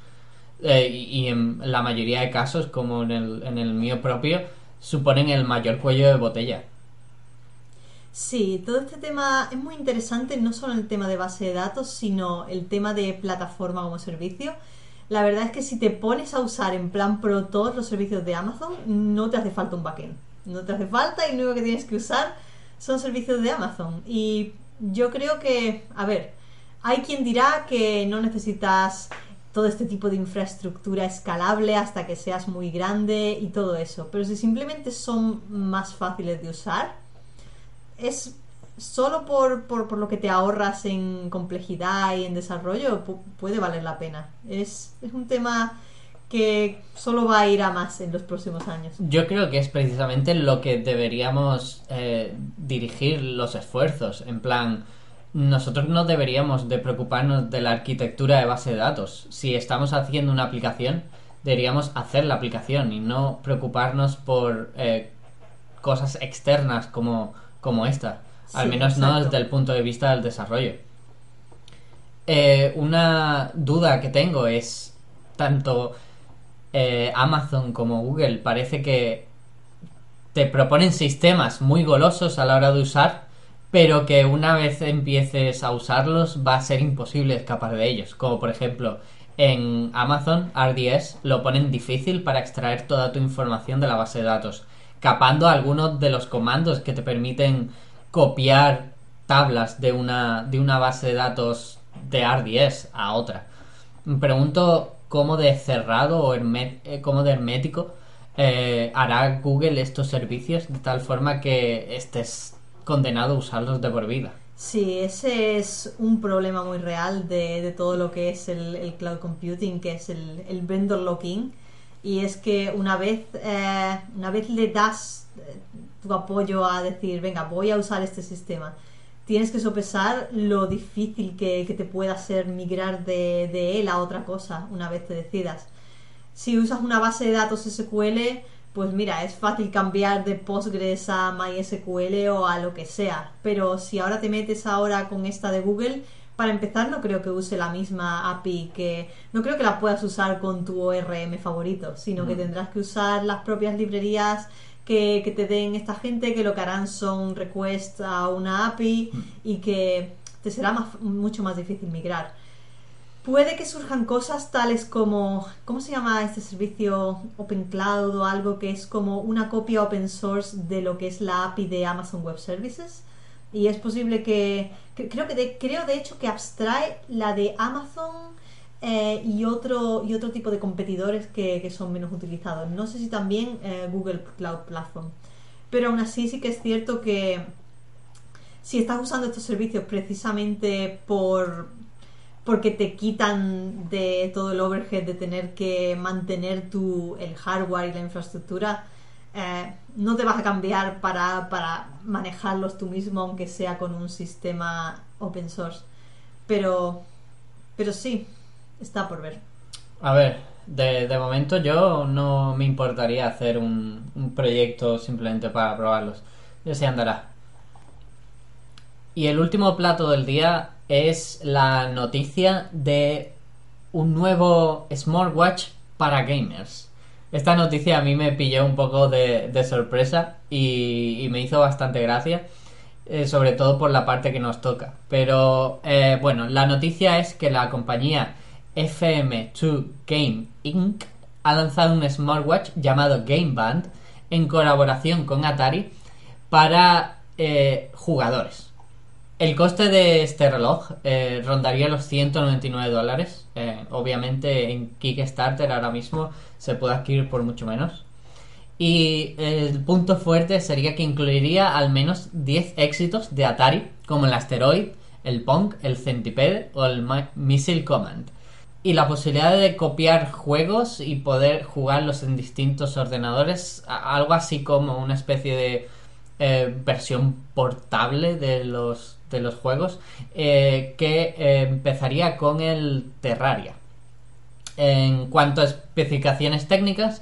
Eh, y, en la mayoría de casos, como en el, en el mío propio, suponen el mayor cuello de botella. Sí, todo este tema es muy interesante, no solo el tema de base de datos, sino el tema de plataforma como servicio. La verdad es que si te pones a usar en plan pro todos los servicios de Amazon, no te hace falta un backend. No te hace falta y lo único que tienes que usar son servicios de Amazon. Y yo creo que, a ver, hay quien dirá que no necesitas todo este tipo de infraestructura escalable hasta que seas muy grande y todo eso. Pero si simplemente son más fáciles de usar, es solo por, por, lo que te ahorras en complejidad y en desarrollo, puede valer la pena. Es, es un tema que solo va a ir a más en los próximos años. Yo creo que es precisamente lo que deberíamos eh, dirigir los esfuerzos. En plan, nosotros no deberíamos de preocuparnos de la arquitectura de base de datos. Si estamos haciendo una aplicación, deberíamos hacer la aplicación y no preocuparnos por eh, cosas externas como como esta. Al menos no desde el punto de vista del desarrollo. Eh, una duda que tengo es, tanto eh, Amazon como Google parece que te proponen sistemas muy golosos a la hora de usar, pero que una vez empieces a usarlos va a ser imposible escapar de ellos. Como por ejemplo, en Amazon RDS lo ponen difícil para extraer toda tu información de la base de datos capando algunos de los comandos que te permiten copiar tablas de una, de una base de datos de RDS a otra. Me pregunto cómo de cerrado o eh, cómo hermético eh, hará Google estos servicios de tal forma que estés condenado a usarlos de por vida. Sí, ese es un problema muy real de, todo lo que es el, cloud computing, que es el, el vendor locking y es que una vez, eh, una vez le das eh, tu apoyo a decir, venga, voy a usar este sistema, tienes que sopesar lo difícil que, te pueda ser migrar de, de, él a otra cosa una vez te decidas. Si usas una base de datos SQL, pues mira, es fácil cambiar de Postgres a MySQL o a lo que sea. Pero si ahora te metes ahora con esta de Google, Para empezar, no creo que use la misma API que... No creo que la puedas usar con tu ORM favorito, sino que Mm. tendrás que usar las propias librerías que, que te den esta gente, que lo que harán son requests a una API y que te será más- mucho más difícil migrar. Puede que surjan cosas tales como, ¿cómo se llama este servicio Open Cloud o algo que es como una copia open source de lo que es la API de Amazon Web Services? Y es posible que, creo que de, creo de hecho que abstrae la de Amazon eh, y otro y otro tipo de competidores que, que son menos utilizados. No sé si también eh, Google Cloud Platform. Pero aún así sí que es cierto que si estás usando estos servicios precisamente por porque te quitan de todo el overhead de tener que mantener tu el hardware y la infraestructura eh, no te vas a cambiar para, para manejarlos tú mismo aunque sea con un sistema open source pero pero sí está por ver A ver, de, de momento yo no me importaría hacer un, un proyecto simplemente para probarlos. Ya se andará. Y el último plato del día es la noticia de un nuevo smartwatch para gamers. Esta noticia a mí me pilló un poco de, de sorpresa y, y me hizo bastante gracia, eh, sobre todo por la parte que nos toca. Pero eh, bueno, la noticia es que la compañía FM2 Game Inc. ha lanzado un smartwatch llamado Game Band en colaboración con Atari para eh, jugadores. El coste de este reloj eh, rondaría los 199 dólares. Eh, obviamente en Kickstarter ahora mismo se puede adquirir por mucho menos. Y el punto fuerte sería que incluiría al menos 10 éxitos de Atari, como el Asteroid, el Pong, el Centipede o el Mi- Missile Command. Y la posibilidad de copiar juegos y poder jugarlos en distintos ordenadores, algo así como una especie de eh, versión portable de los, de los juegos, eh, que eh, empezaría con el Terraria. En cuanto a especificaciones técnicas,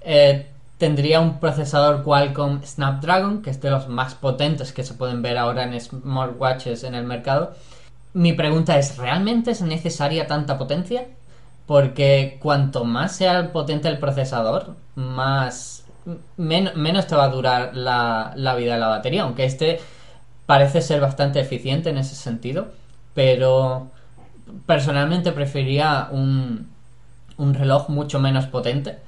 eh, tendría un procesador Qualcomm Snapdragon, que es de los más potentes que se pueden ver ahora en smartwatches en el mercado. Mi pregunta es, ¿realmente es necesaria tanta potencia? Porque cuanto más sea potente el procesador, más men- menos te va a durar la, la vida de la batería, aunque este parece ser bastante eficiente en ese sentido, pero personalmente preferiría un, un reloj mucho menos potente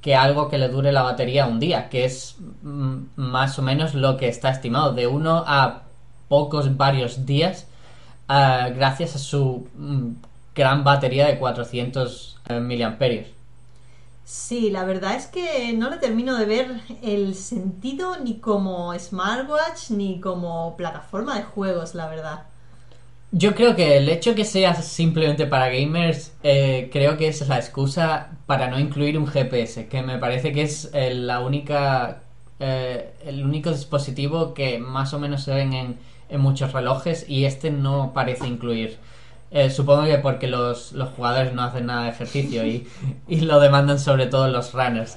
que algo que le dure la batería un día, que es más o menos lo que está estimado, de uno a pocos varios días, ah, gracias a su mm, gran batería de 400 eh, miliamperios. Sí, la verdad es que no le termino de ver el sentido ni como smartwatch ni como plataforma de juegos, la verdad. Yo creo que el hecho que sea simplemente para gamers, eh, creo que es la excusa para no incluir un GPS, que me parece que es eh, la única, eh, el único dispositivo que más o menos se ven en, en muchos relojes y este no parece incluir. Eh, supongo que porque los, los jugadores no hacen nada de ejercicio y, [LAUGHS] y lo demandan sobre todo los runners.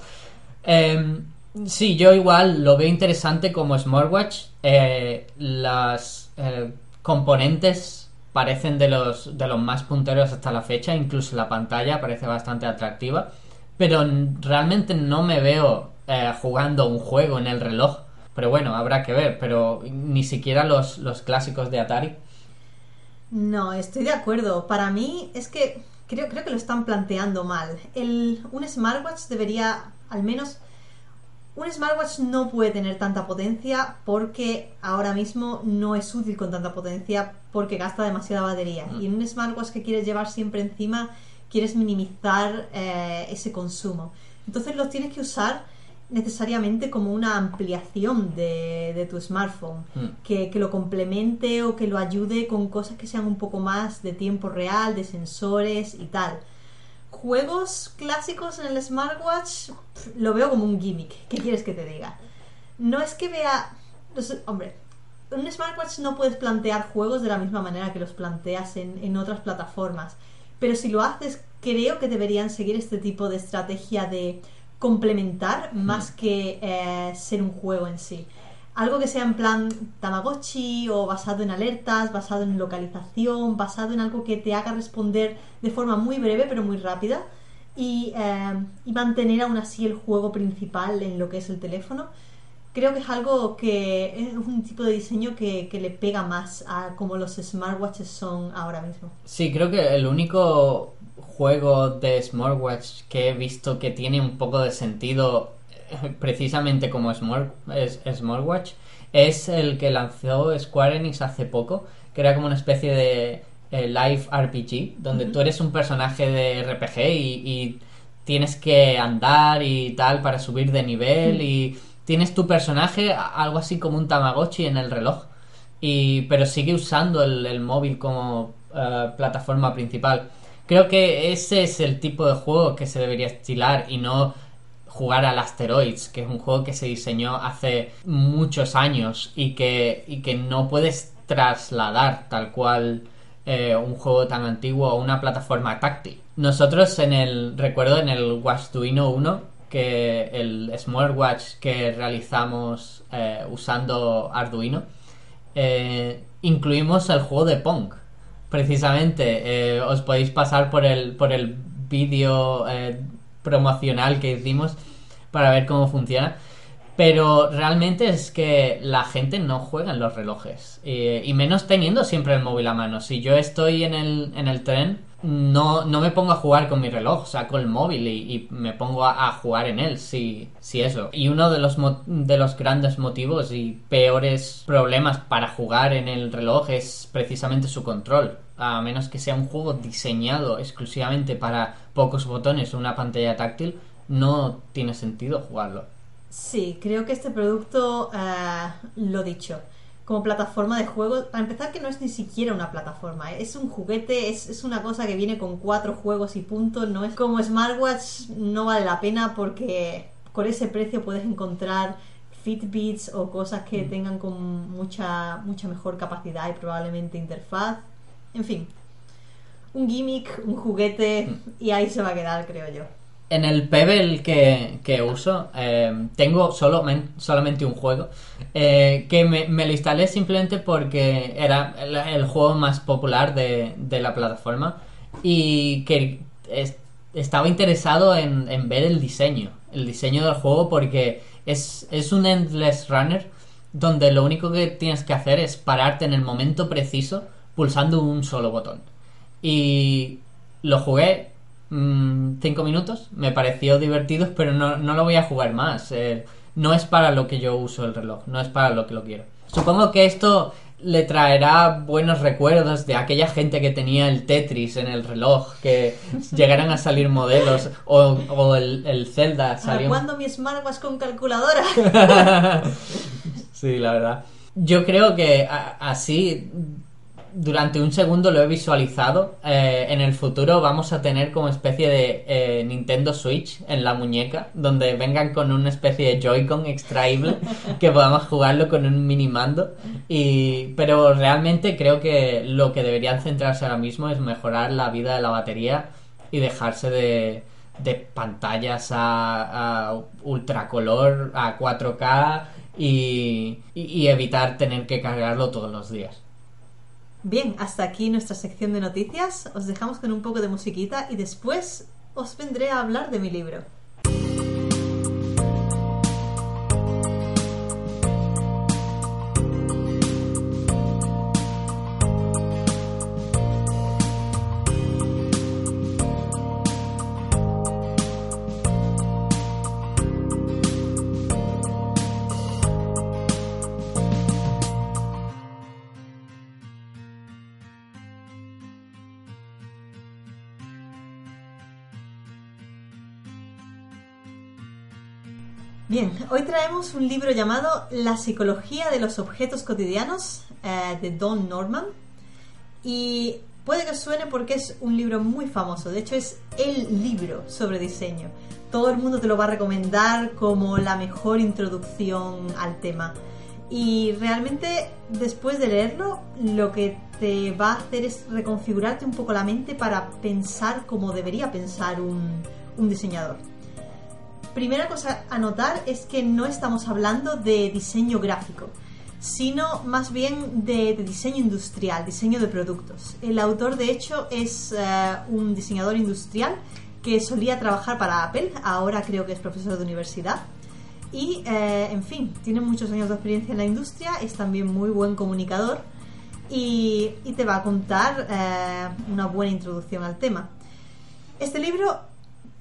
Eh, sí, yo igual lo veo interesante como smartwatch. Eh, las eh, componentes parecen de los, de los más punteros hasta la fecha, incluso la pantalla parece bastante atractiva, pero realmente no me veo jugando un juego en el reloj. Pero bueno, habrá que ver, pero ni siquiera los, los clásicos de Atari. No, estoy de acuerdo. Para mí es que creo, creo que lo están planteando mal. El, un smartwatch debería, al menos, un smartwatch no puede tener tanta potencia porque ahora mismo no es útil con tanta potencia porque gasta demasiada batería. Y en un smartwatch que quieres llevar siempre encima, quieres minimizar eh, ese consumo. Entonces los tienes que usar necesariamente como una ampliación de, de tu smartphone Mm. que, que lo complemente o que lo ayude con cosas que sean un poco más de tiempo real, de sensores y tal. Juegos clásicos en el smartwatch lo veo como un gimmick. ¿Qué quieres que te diga? No es que vea... no sé, hombre, en un smartwatch no puedes plantear juegos de la misma manera que los planteas en, en otras plataformas. Pero si lo haces, creo que deberían seguir este tipo de estrategia de complementar más que eh, ser un juego en sí. algo que sea en plan Tamagotchi o basado en alertas, basado en localización, basado en algo que te haga responder de forma muy breve pero muy rápida y, eh, y mantener aún así el juego principal en lo que es el teléfono. Creo que es algo que es un tipo de diseño que, que le pega más a como los smartwatches son ahora mismo. Sí, creo que el único juego de smartwatch que he visto que tiene un poco de sentido eh, precisamente como smart, es, smartwatch es el que lanzó Square Enix hace poco, que era como una especie de eh, live RPG, donde tú eres un personaje de RPG y, y tienes que andar y tal para subir de nivel y tienes tu personaje algo así como un Tamagotchi en el reloj. Y, pero sigue usando el, móvil como eh, plataforma principal. Creo que ese es el tipo de juego que se debería estilar y no jugar al Asteroids, que es un juego que se diseñó hace muchos años y que, y que no puedes trasladar tal cual eh, un juego tan antiguo a una plataforma táctil. Nosotros en el, recuerdo en el Watchduino 1, que el smartwatch que realizamos eh, usando Arduino, eh, incluimos el juego de Pong. Precisamente, eh, os podéis pasar por el, por el vídeo promocional que hicimos para ver cómo funciona. Pero realmente es que la gente no juega en los relojes. y menos teniendo siempre el móvil a mano. Si yo estoy en el, en el tren, no, no me pongo a jugar con mi reloj, saco el móvil y, me pongo a, jugar en él, si, si eso. Y uno de los, de los grandes motivos y peores problemas para jugar en el reloj es precisamente su control. A menos que sea un juego diseñado exclusivamente para pocos botones o una pantalla táctil, no tiene sentido jugarlo. Sí, creo que este producto, eh, lo dicho, como plataforma de juego, para empezar que no es ni siquiera una plataforma, ¿eh? es un juguete, es, es una cosa que viene con cuatro juegos y punto, no es como smartwatch, no vale la pena porque con ese precio puedes encontrar Fitbits o cosas que tengan con mucha, mucha mejor capacidad y probablemente interfaz, en fin, un gimmick, un juguete y ahí se va a quedar, creo yo. En el Pebble que, que uso, eh, tengo solo, men- solamente un juego, eh, que me, lo instalé simplemente porque era el, juego más popular de, la plataforma y que es- estaba interesado en, en ver el diseño, el diseño del juego porque es, es un endless runner donde lo único que tienes que hacer es pararte en el momento preciso pulsando un solo botón. Y lo jugué 5 minutos, me pareció divertido, pero no, no lo voy a jugar más. eh, no es para lo que yo uso el reloj, no es para lo que lo quiero. Supongo que esto le traerá buenos recuerdos de aquella gente que tenía el Tetris en el reloj, que [LAUGHS] llegaran a salir modelos, o, o el, el Zelda ¿Para salió... cuándo mi smartwatch con calculadora? [LAUGHS] Sí, la verdad. Yo creo que así, durante un segundo lo he visualizado. Eh, en el futuro vamos a tener como especie de eh, Nintendo Switch en la muñeca, donde vengan con una especie de Joy-Con extraíble [LAUGHS] que podamos jugarlo con un mini mando. Y, pero realmente creo que lo que deberían centrarse ahora mismo es mejorar la vida de la batería y dejarse de, de pantallas a, a ultracolor, a 4K y, y- y evitar tener que cargarlo todos los días. Bien, hasta aquí nuestra sección de noticias. Os dejamos con un poco de musiquita y después os vendré a hablar de mi libro. Bien, hoy traemos un libro llamado La psicología de los objetos cotidianos eh, de Don Norman. Y puede que suene porque es un libro muy famoso. De hecho, es el libro sobre diseño. Todo el mundo te lo va a recomendar como la mejor introducción al tema. Y realmente, después de leerlo, lo que te va a hacer es reconfigurarte un poco la mente para pensar como debería pensar un diseñador. Primera cosa a notar es que no estamos hablando de diseño gráfico, sino más bien de, diseño industrial, diseño de productos. El autor, de hecho, es eh, un diseñador industrial que solía trabajar para Apple, ahora creo que es profesor de universidad. Y, eh, en fin, tiene muchos años de experiencia en la industria, es también muy buen comunicador y, te va a contar eh, una buena introducción al tema. Este libro,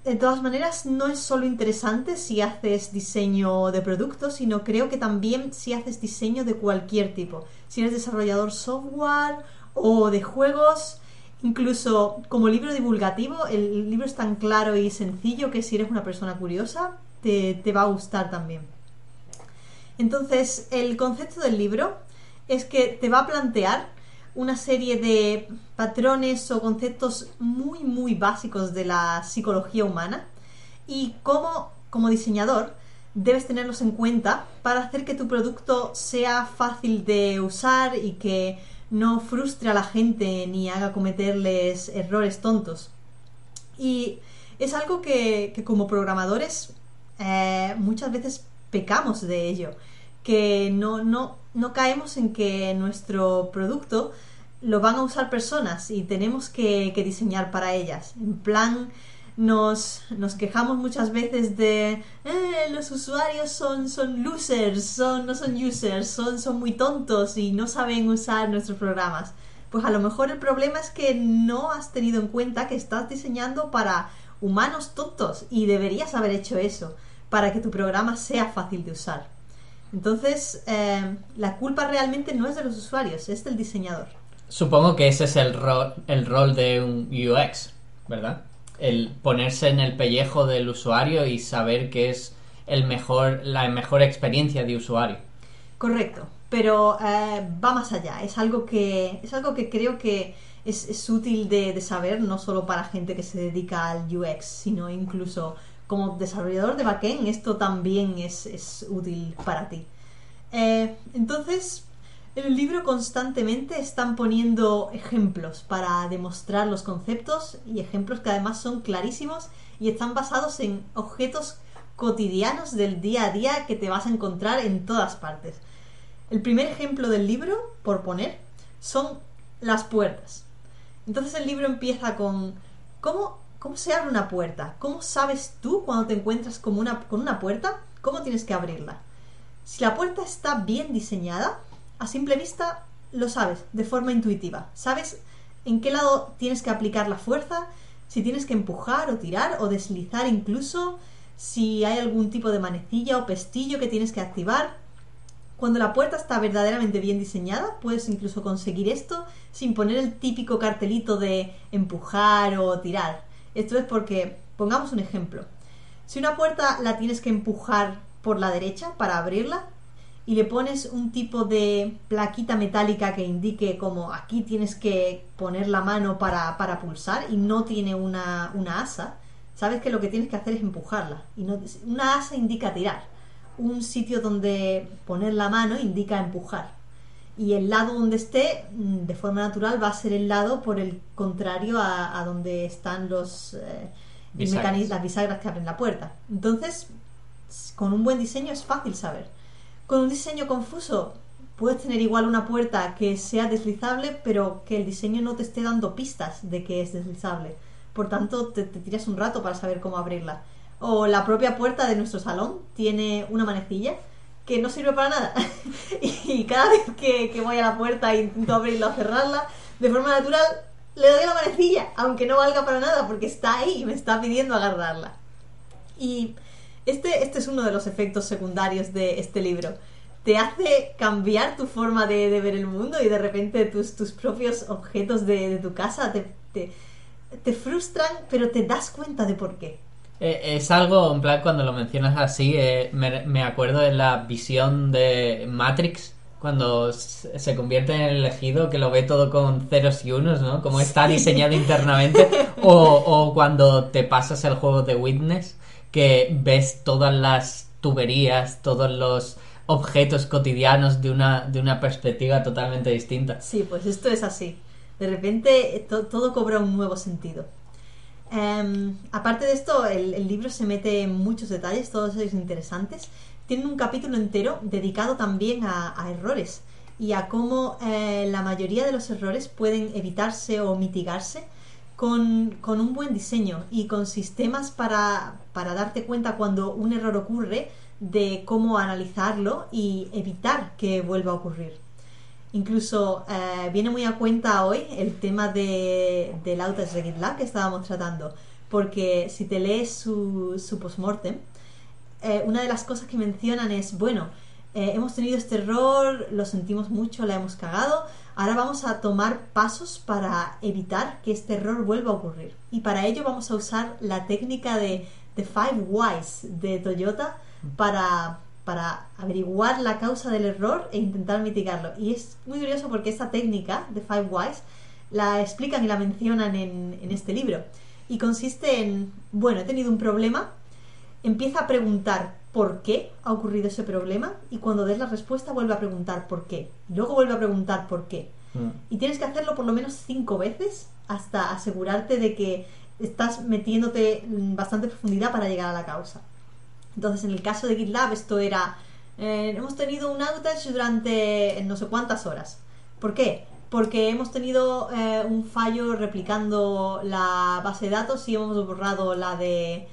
de todas maneras, no es solo interesante si haces diseño de productos, sino creo que también si haces diseño de cualquier tipo. Si eres desarrollador software o de juegos, incluso como libro divulgativo, el libro es tan claro y sencillo que si eres una persona curiosa, te, te va a gustar también. Entonces, el concepto del libro es que te va a plantear una serie de patrones o conceptos muy, muy básicos de la psicología humana y cómo, como diseñador, debes tenerlos en cuenta para hacer que tu producto sea fácil de usar y que no frustre a la gente ni haga cometerles errores tontos. Y es algo que, como programadores eh, muchas veces pecamos de ello que no, no, no caemos en que nuestro producto lo van a usar personas y tenemos que, diseñar para ellas. En plan, nos, nos quejamos muchas veces de eh, los usuarios son, son losers, son, no son users, son, son muy tontos y no saben usar nuestros programas. Pues a lo mejor el problema es que no has tenido en cuenta que estás diseñando para humanos tontos y deberías haber hecho eso para que tu programa sea fácil de usar. Entonces, eh, la culpa realmente no es de los usuarios, es del diseñador. Supongo que ese es el rol, el rol de un UX, ¿verdad? El ponerse en el pellejo del usuario y saber que es el mejor, la mejor experiencia de usuario. Correcto, pero eh, va más allá. Es algo que, es algo que creo que es, útil de, de, saber, no solo para gente que se dedica al UX, sino incluso como desarrollador de backend esto también es, útil para ti. Eh, entonces, en el libro constantemente están poniendo ejemplos para demostrar los conceptos y ejemplos que además son clarísimos y están basados en objetos cotidianos del día a día que te vas a encontrar en todas partes. El primer ejemplo del libro, por poner, son las puertas. Entonces el libro empieza con cómo ¿Cómo se abre una puerta? ¿Cómo sabes tú cuando te encuentras con una, con una puerta? ¿Cómo tienes que abrirla? Si la puerta está bien diseñada, a simple vista lo sabes de forma intuitiva. Sabes en qué lado tienes que aplicar la fuerza, si tienes que empujar o tirar o deslizar incluso, si hay algún tipo de manecilla o pestillo que tienes que activar. Cuando la puerta está verdaderamente bien diseñada, puedes incluso conseguir esto sin poner el típico cartelito de empujar o tirar. Esto es porque, pongamos un ejemplo, si una puerta la tienes que empujar por la derecha para abrirla y le pones un tipo de plaquita metálica que indique como aquí tienes que poner la mano para, pulsar y no tiene una, asa, sabes que lo que tienes que hacer es empujarla. Y no, una asa indica tirar. Un sitio donde poner la mano indica empujar y el lado donde esté, mm, de forma natural, va a ser el lado por el contrario a, donde están los eh, mecanismos, las bisagras que abren la puerta. Entonces, con un buen diseño es fácil saber. Con un diseño confuso, puedes tener igual una puerta que sea deslizable, pero que el diseño no te esté dando pistas de que es deslizable. Por tanto, te, te tiras un rato para saber cómo abrirla. O la propia puerta de nuestro salón tiene una manecilla que no sirve para nada. [LAUGHS] y cada vez que, voy a la puerta e intento abrirla o cerrarla, de forma natural le doy la manecilla, aunque no valga para nada, porque está ahí y me está pidiendo agarrarla. Y este, este es uno de los efectos secundarios de este libro. Te hace cambiar tu forma de, ver el mundo y de repente tus, tus propios objetos de, tu casa te, te frustran, pero te das cuenta de por qué. Eh, es algo, en plan, cuando lo mencionas así, eh, me, acuerdo de la visión de Matrix, cuando se convierte en el elegido, que lo ve todo con ceros y unos, ¿no? Como está diseñado internamente. [LAUGHS] O, o cuando te pasas el juego de Witness, que ves todas las tuberías, todos los objetos cotidianos de una, de una perspectiva totalmente distinta. Sí, pues esto es así. De repente todo cobra un nuevo sentido. Em, aparte de esto, el, libro se mete en muchos detalles, todos ellos interesantes. Tiene un capítulo entero dedicado también a, a errores y a cómo eh, la mayoría de los errores pueden evitarse o mitigarse con, con un buen diseño y con sistemas para, para darte cuenta cuando un error ocurre de cómo analizarlo y evitar que vuelva a ocurrir. Incluso eh, viene muy a cuenta hoy el tema de, del outage de que estábamos tratando, porque si te lees su, su postmortem, eh, una de las cosas que mencionan es, bueno, eh, hemos tenido este error, lo sentimos mucho, la hemos cagado, ahora vamos a tomar pasos para evitar que este error vuelva a ocurrir. Y para ello vamos a usar la técnica de, de Five Whys de Toyota para, para averiguar la causa del error e intentar mitigarlo. Y es muy curioso porque esta técnica de Five Whys la explican y la mencionan en, en este libro. Y consiste en, bueno, he tenido un problema, empieza a preguntar por qué ha ocurrido ese problema y cuando des la respuesta vuelve a preguntar por qué. Y luego vuelve a preguntar por qué. Mm. Y tienes que hacerlo por lo menos cinco veces hasta asegurarte de que estás metiéndote en bastante profundidad para llegar a la causa. Entonces, en el caso de GitLab, esto era. eh, hemos tenido un outage durante no sé cuántas horas. ¿Por qué? Porque hemos tenido eh, un fallo replicando la base de datos y hemos borrado la de,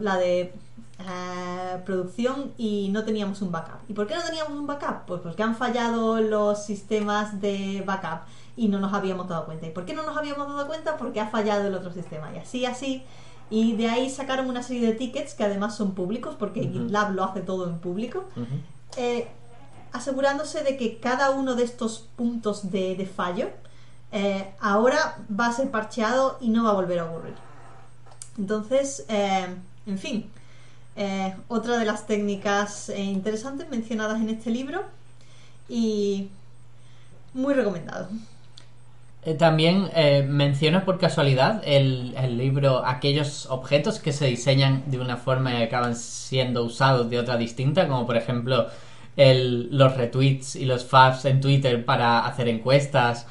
la de eh, producción y no teníamos un backup. ¿Y por qué no teníamos un backup? Pues porque han fallado los sistemas de backup y no nos habíamos dado cuenta. ¿Y por qué no nos habíamos dado cuenta? Porque ha fallado el otro sistema. Y así, así. Y de ahí sacaron una serie de tickets que además son públicos porque Ujú. GitLab lo hace todo en público. Eh, asegurándose de que cada uno de estos puntos de, de fallo eh, ahora va a ser parcheado y no va a volver a ocurrir. Entonces, eh, en fin, otra de las técnicas interesantes mencionadas en este libro y muy recomendado. Eh, También eh, menciona por casualidad el, el libro aquellos objetos que se diseñan de una forma y acaban siendo usados de otra distinta, como por ejemplo el- los retweets y los faves en Twitter para hacer encuestas,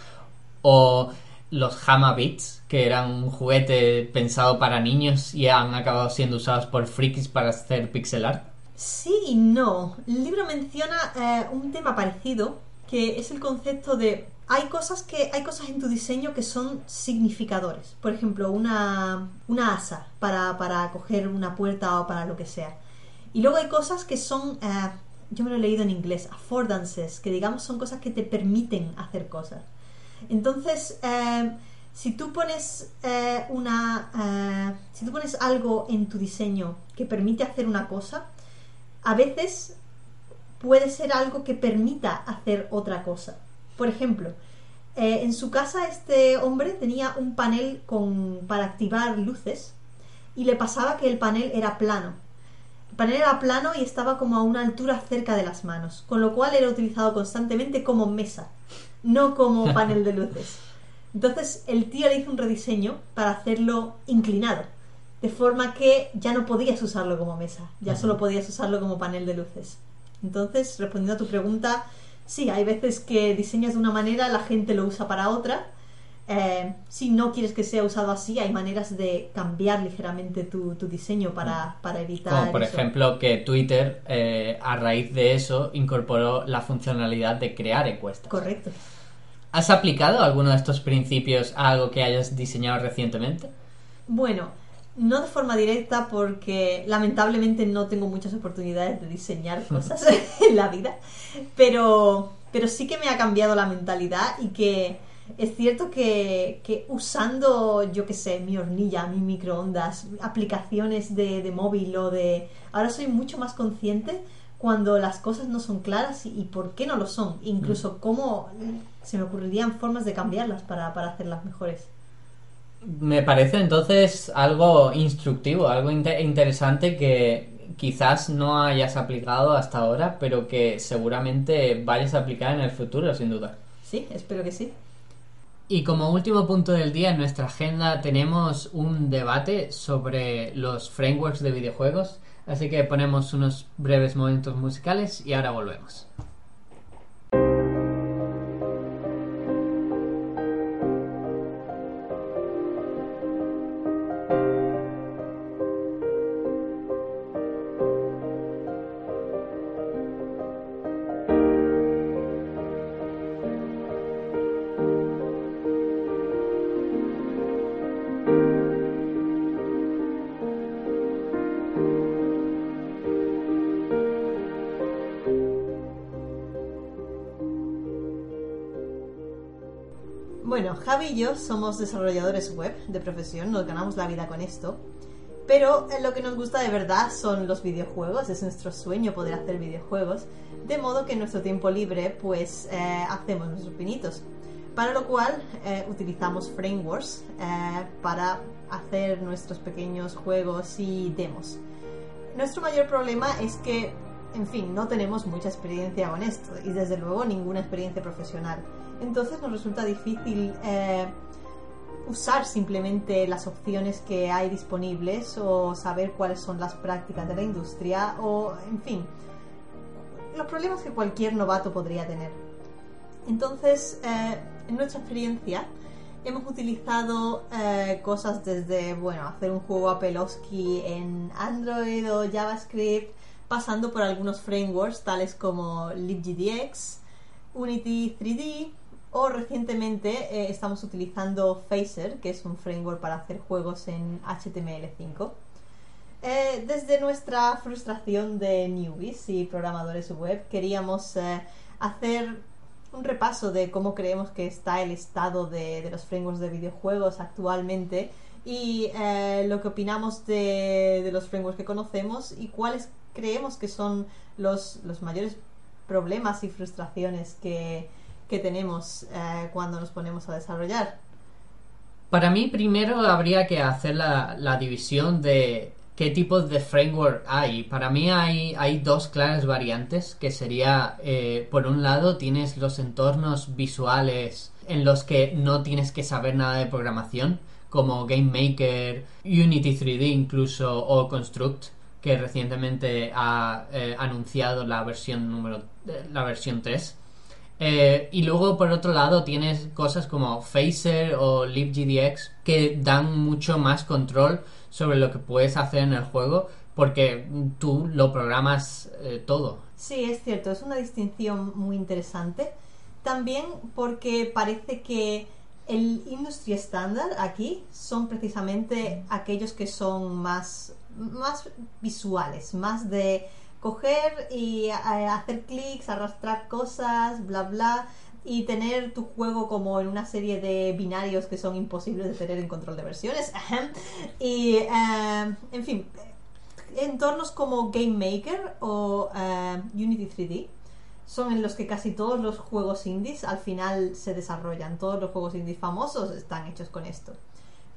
o los Hama Bits, que eran un juguete pensado para niños y han acabado siendo usados por frikis para hacer pixel art. Sí y no. El libro menciona eh, un tema parecido, que es el concepto de hay cosas que hay cosas en tu diseño que son significadores. Por ejemplo, una, una asa para, para coger una puerta o para lo que sea. Y luego hay cosas que son, eh, yo me lo he leído en inglés, affordances, que digamos son cosas que te permiten hacer cosas. Entonces, eh, si tú pones eh, una, eh, si tú pones algo en tu diseño que permite hacer una cosa, a veces puede ser algo que permita hacer otra cosa. Por ejemplo, eh, en su casa este hombre tenía un panel con, para activar luces y le pasaba que el panel era plano. El panel era plano y estaba como a una altura cerca de las manos, con lo cual era utilizado constantemente como mesa, no como [LAUGHS] panel de luces. Entonces el tío le hizo un rediseño para hacerlo inclinado, de forma que ya no podías usarlo como mesa, ya solo podías usarlo como panel de luces. Entonces, respondiendo a tu pregunta, sí, hay veces que diseñas de una manera, la gente lo usa para otra. Eh, si no quieres que sea usado así, hay maneras de cambiar ligeramente tu, tu diseño para, para evitar. Como por eso. ejemplo que Twitter, eh, a raíz de eso, incorporó la funcionalidad de crear encuestas. Correcto. ¿Has aplicado alguno de estos principios a algo que hayas diseñado recientemente? Bueno, no de forma directa porque lamentablemente no tengo muchas oportunidades de diseñar [LAUGHS] cosas [LAUGHS] en la vida, pero, pero sí que me ha cambiado la mentalidad y que es cierto que, que usando, yo qué sé, mi hornilla, mi microondas, aplicaciones de, de móvil o de... Ahora soy mucho más consciente cuando las cosas no son claras y, y por qué no lo son, incluso cómo se me ocurrirían formas de cambiarlas para, para hacerlas mejores. Me parece entonces algo instructivo, algo inte- interesante que quizás no hayas aplicado hasta ahora, pero que seguramente vayas a aplicar en el futuro, sin duda. Sí, espero que sí. Y como último punto del día en nuestra agenda tenemos un debate sobre los frameworks de videojuegos, así que ponemos unos breves momentos musicales y ahora volvemos. Javi y yo somos desarrolladores web de profesión, nos ganamos la vida con esto. Pero eh, lo que nos gusta de verdad son los videojuegos, es nuestro sueño poder hacer videojuegos, de modo que en nuestro tiempo libre pues eh, hacemos nuestros pinitos. Para lo cual eh, utilizamos frameworks para hacer nuestros pequeños juegos y demos. Nuestro mayor problema es que, en fin, no tenemos mucha experiencia con esto y desde luego ninguna experiencia profesional. Entonces nos resulta difícil usar simplemente las opciones que hay disponibles o saber cuáles son las prácticas de la industria o, en fin, los problemas que cualquier novato podría tener. Entonces, eh, en nuestra experiencia, hemos utilizado eh, cosas desde, bueno, hacer un juego a Peloski en Android o JavaScript, pasando por algunos frameworks tales como LibGDX, Unity 3D, o recientemente eh, estamos utilizando Phaser, que es un framework para hacer juegos en HTML5. Eh, desde nuestra frustración de newbies y programadores web, queríamos eh, hacer un repaso de cómo creemos que está el estado de, los frameworks de videojuegos actualmente y lo que opinamos de, de, los frameworks que conocemos y cuáles creemos que son los, los mayores problemas y frustraciones que, que tenemos eh, cuando nos ponemos a desarrollar? Para mí, primero habría que hacer la, división de qué tipos de framework hay. Para mí hay, hay dos claras variantes, que sería, eh, por un lado, tienes los entornos visuales en los que no tienes que saber nada de programación, como Game Maker, Unity 3D incluso, o Construct, que recientemente ha eh, anunciado la versión número la versión 3 eh, y luego, por otro lado, tienes cosas como Phaser o LibGDX que dan mucho más control sobre lo que puedes hacer en el juego porque tú lo programas eh, todo. Sí, es cierto, es una distinción muy interesante. También porque parece que el industry standard aquí son precisamente aquellos que son más, más visuales, más de coger y hacer clics, arrastrar cosas, bla, bla, y tener tu juego como en una serie de binarios que son imposibles de tener en control de versiones. [LAUGHS] y, eh, en fin, entornos como Game Maker o eh, Unity 3D son en los que casi todos los juegos indies al final se desarrollan. Todos los juegos indies famosos están hechos con esto.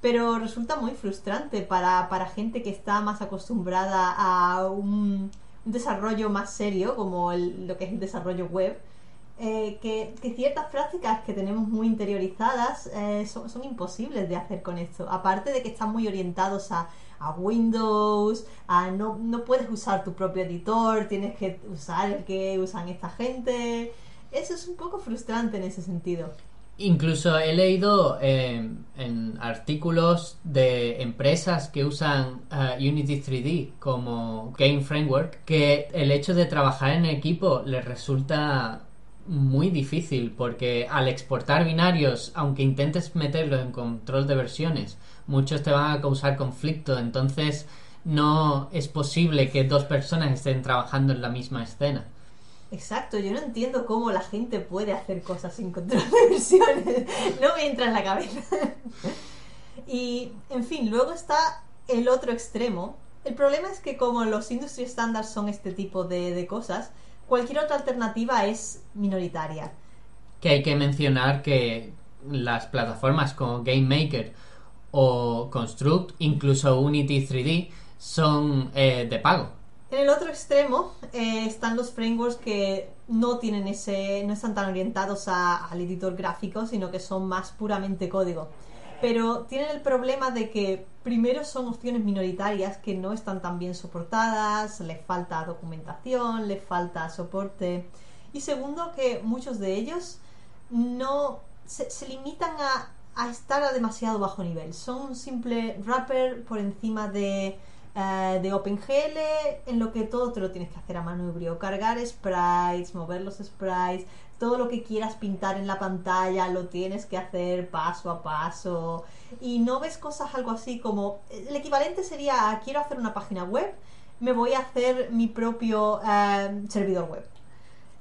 Pero resulta muy frustrante para, para gente que está más acostumbrada a un un desarrollo más serio, como lo que es el desarrollo web, eh, que, ciertas prácticas que tenemos muy interiorizadas eh, son, son, imposibles de hacer con esto. Aparte de que están muy orientados a, a Windows, a no, no puedes usar tu propio editor, tienes que usar el que usan esta gente. Eso es un poco frustrante en ese sentido. Incluso he leído eh, en artículos de empresas que usan eh, Unity 3D como Game Framework que el hecho de trabajar en equipo les resulta muy difícil porque al exportar binarios, aunque intentes meterlo en control de versiones, muchos te van a causar conflicto, entonces no es posible que dos personas estén trabajando en la misma escena. Exacto, yo no entiendo cómo la gente puede hacer cosas sin control de versiones. No me entra en la cabeza. Y, en fin, luego está el otro extremo. El problema es que como los industry standards son este tipo de, cosas, cualquier otra alternativa es minoritaria. Que hay que mencionar que las plataformas como Game Maker o Construct, incluso Unity 3D, son eh, de pago. En el otro extremo eh, están los frameworks que no tienen ese, no están tan orientados al editor gráfico, sino que son más puramente código. Pero tienen el problema de que primero son opciones minoritarias que no están tan bien soportadas, les falta documentación, les falta soporte. Y segundo, que muchos de ellos no se, limitan a, a estar a demasiado bajo nivel. Son un simple wrapper por encima de eh, de OpenGL en lo que todo te lo tienes que hacer a manubrio, cargar sprites, mover los sprites, todo lo que quieras pintar en la pantalla lo tienes que hacer paso a paso. Y no ves cosas algo así como el equivalente sería quiero hacer una página web, me voy a hacer mi propio eh, servidor web.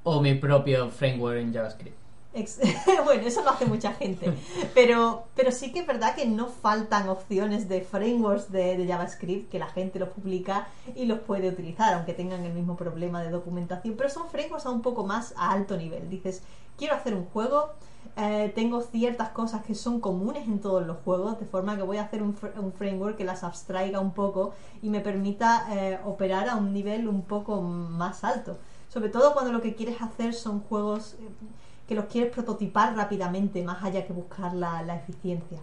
O mi propio framework en JavaScript. [LAUGHS] Bueno, eso lo hace mucha gente. Pero, pero sí que es verdad que no faltan opciones de frameworks de, JavaScript que la gente los publica y los puede utilizar, aunque tengan el mismo problema de documentación. Pero son frameworks a un poco más a alto nivel. Dices, quiero hacer un juego, eh, tengo ciertas cosas que son comunes en todos los juegos, de forma que voy a hacer un framework que las abstraiga un poco y me permita eh, operar a un nivel un poco más alto. Sobre todo cuando lo que quieres hacer son juegos eh, que los quieres prototipar rápidamente, más allá que buscar la, la eficiencia.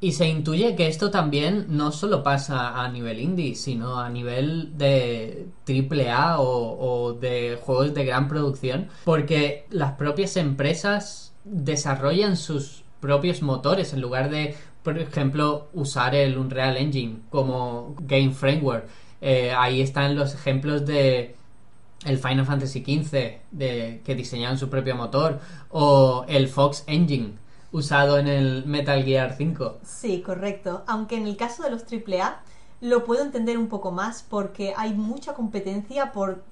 Y se intuye que esto también no solo pasa a nivel indie, sino a nivel de triple A o, o de juegos de gran producción, porque las propias empresas desarrollan sus propios motores en lugar de, por ejemplo, usar el Unreal Engine como game framework. Eh, ahí están los ejemplos de el Final Fantasy XV de, que diseñaron su propio motor o el Fox Engine usado en el Metal Gear 5. Sí, correcto. Aunque en el caso de los AAA lo puedo entender un poco más porque hay mucha competencia por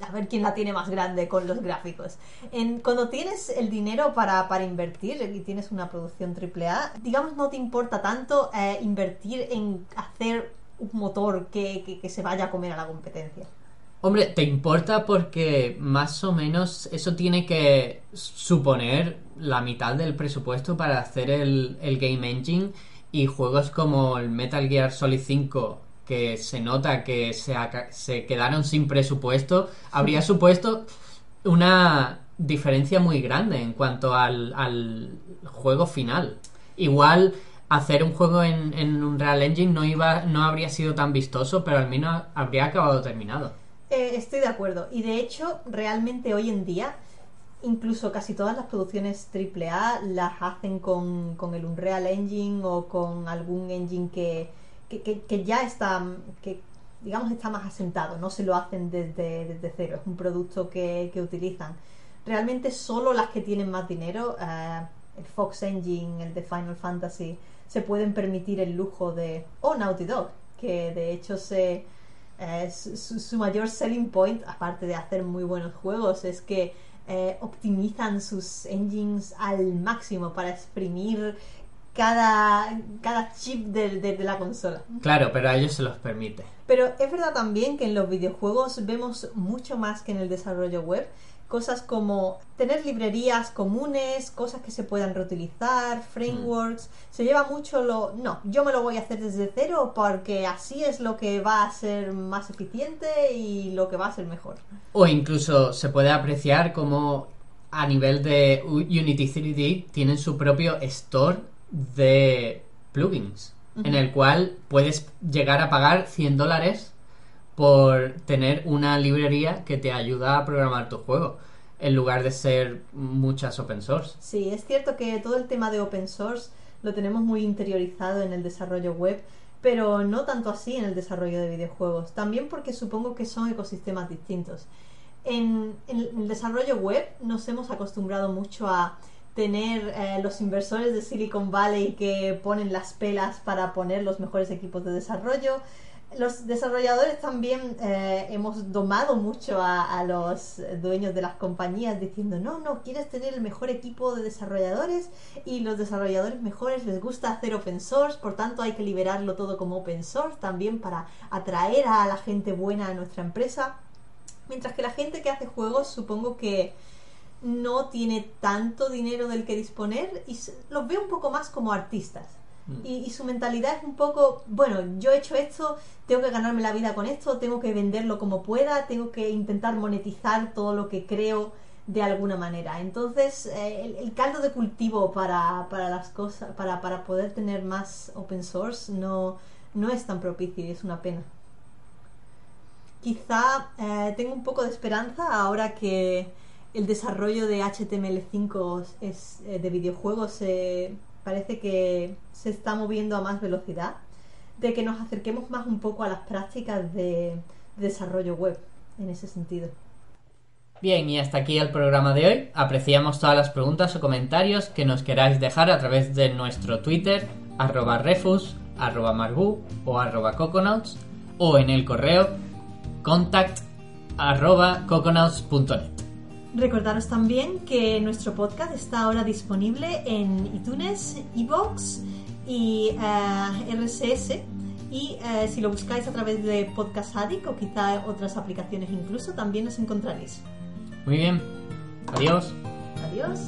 a ver quién la tiene más grande con los gráficos. En, cuando tienes el dinero para, para invertir y tienes una producción AAA, digamos no te importa tanto eh, invertir en hacer un motor que, que- que se vaya a comer a la competencia. Hombre, te importa porque más o menos eso tiene que suponer la mitad del presupuesto para hacer el, el Game Engine y juegos como el Metal Gear Solid 5 que se nota que se, se quedaron sin presupuesto, habría supuesto una diferencia muy grande en cuanto al, al juego final. Igual hacer un juego en, en Unreal Engine no iba, no habría sido tan vistoso, pero al menos habría acabado terminado. Eh, estoy de acuerdo. Y de hecho, realmente hoy en día, incluso casi todas las producciones AAA las hacen con, con el Unreal Engine o con algún engine que, que, que- ya está, que digamos está más asentado, no se lo hacen desde, desde cero, es un producto que, utilizan. Realmente solo las que tienen más dinero, eh, el Fox Engine, el de Final Fantasy, se pueden permitir el lujo de... o Naughty Dog, que de hecho se... eh, su, mayor selling point, aparte de hacer muy buenos juegos, es que eh, optimizan sus engines al máximo para exprimir cada, cada chip de, de la consola. Claro, pero a ellos se los permite. Pero es verdad también que en los videojuegos vemos mucho más que en el desarrollo web. Cosas como tener librerías comunes, cosas que se puedan reutilizar, frameworks. Se lleva mucho lo... No, yo me lo voy a hacer desde cero porque así es lo que va a ser más eficiente y lo que va a ser mejor. O incluso se puede apreciar como a nivel de Unity 3D tienen su propio store de plugins, en el cual puedes llegar a pagar 100 dólares por tener una librería que te ayuda a programar tu juego, en lugar de ser muchas open source. Sí, es cierto que todo el tema de open source lo tenemos muy interiorizado en el desarrollo web, pero no tanto así en el desarrollo de videojuegos. También porque supongo que son ecosistemas distintos. En, el desarrollo web nos hemos acostumbrado mucho a tener eh, los inversores de Silicon Valley que ponen las pelas para poner los mejores equipos de desarrollo. Los desarrolladores también eh, hemos domado mucho a, a los dueños de las compañías diciendo, no, no, quieres tener el mejor equipo de desarrolladores y los desarrolladores mejores les gusta hacer open source, por tanto hay que liberarlo todo como open source también para atraer a la gente buena a nuestra empresa. Mientras que la gente que hace juegos supongo que no tiene tanto dinero del que disponer y los ve un poco más como artistas. Y, y su mentalidad es un poco, bueno, yo he hecho esto, tengo que ganarme la vida con esto, tengo que venderlo como pueda, tengo que intentar monetizar todo lo que creo de alguna manera. Entonces, eh, el, caldo de cultivo para, para las cosas, para, para poder tener más open source no, no es tan propicio y es una pena. Quizá eh, tengo un poco de esperanza ahora que el desarrollo de HTML5 es, eh, de videojuegos se parece que se está moviendo a más velocidad, de que nos acerquemos más un poco a las prácticas de, de desarrollo web en ese sentido. Bien, y hasta aquí el programa de hoy. Apreciamos todas las preguntas o comentarios que nos queráis dejar a través de nuestro Twitter, arroba refus, arroba marbu o arroba coconauts, o en el correo contact arroba. Recordaros también que nuestro podcast está ahora disponible en iTunes, iBox y eh, RSS. Y eh, si lo buscáis a través de Podcast Addict o quizá otras aplicaciones incluso, también nos encontraréis. Muy bien. Adiós. Adiós.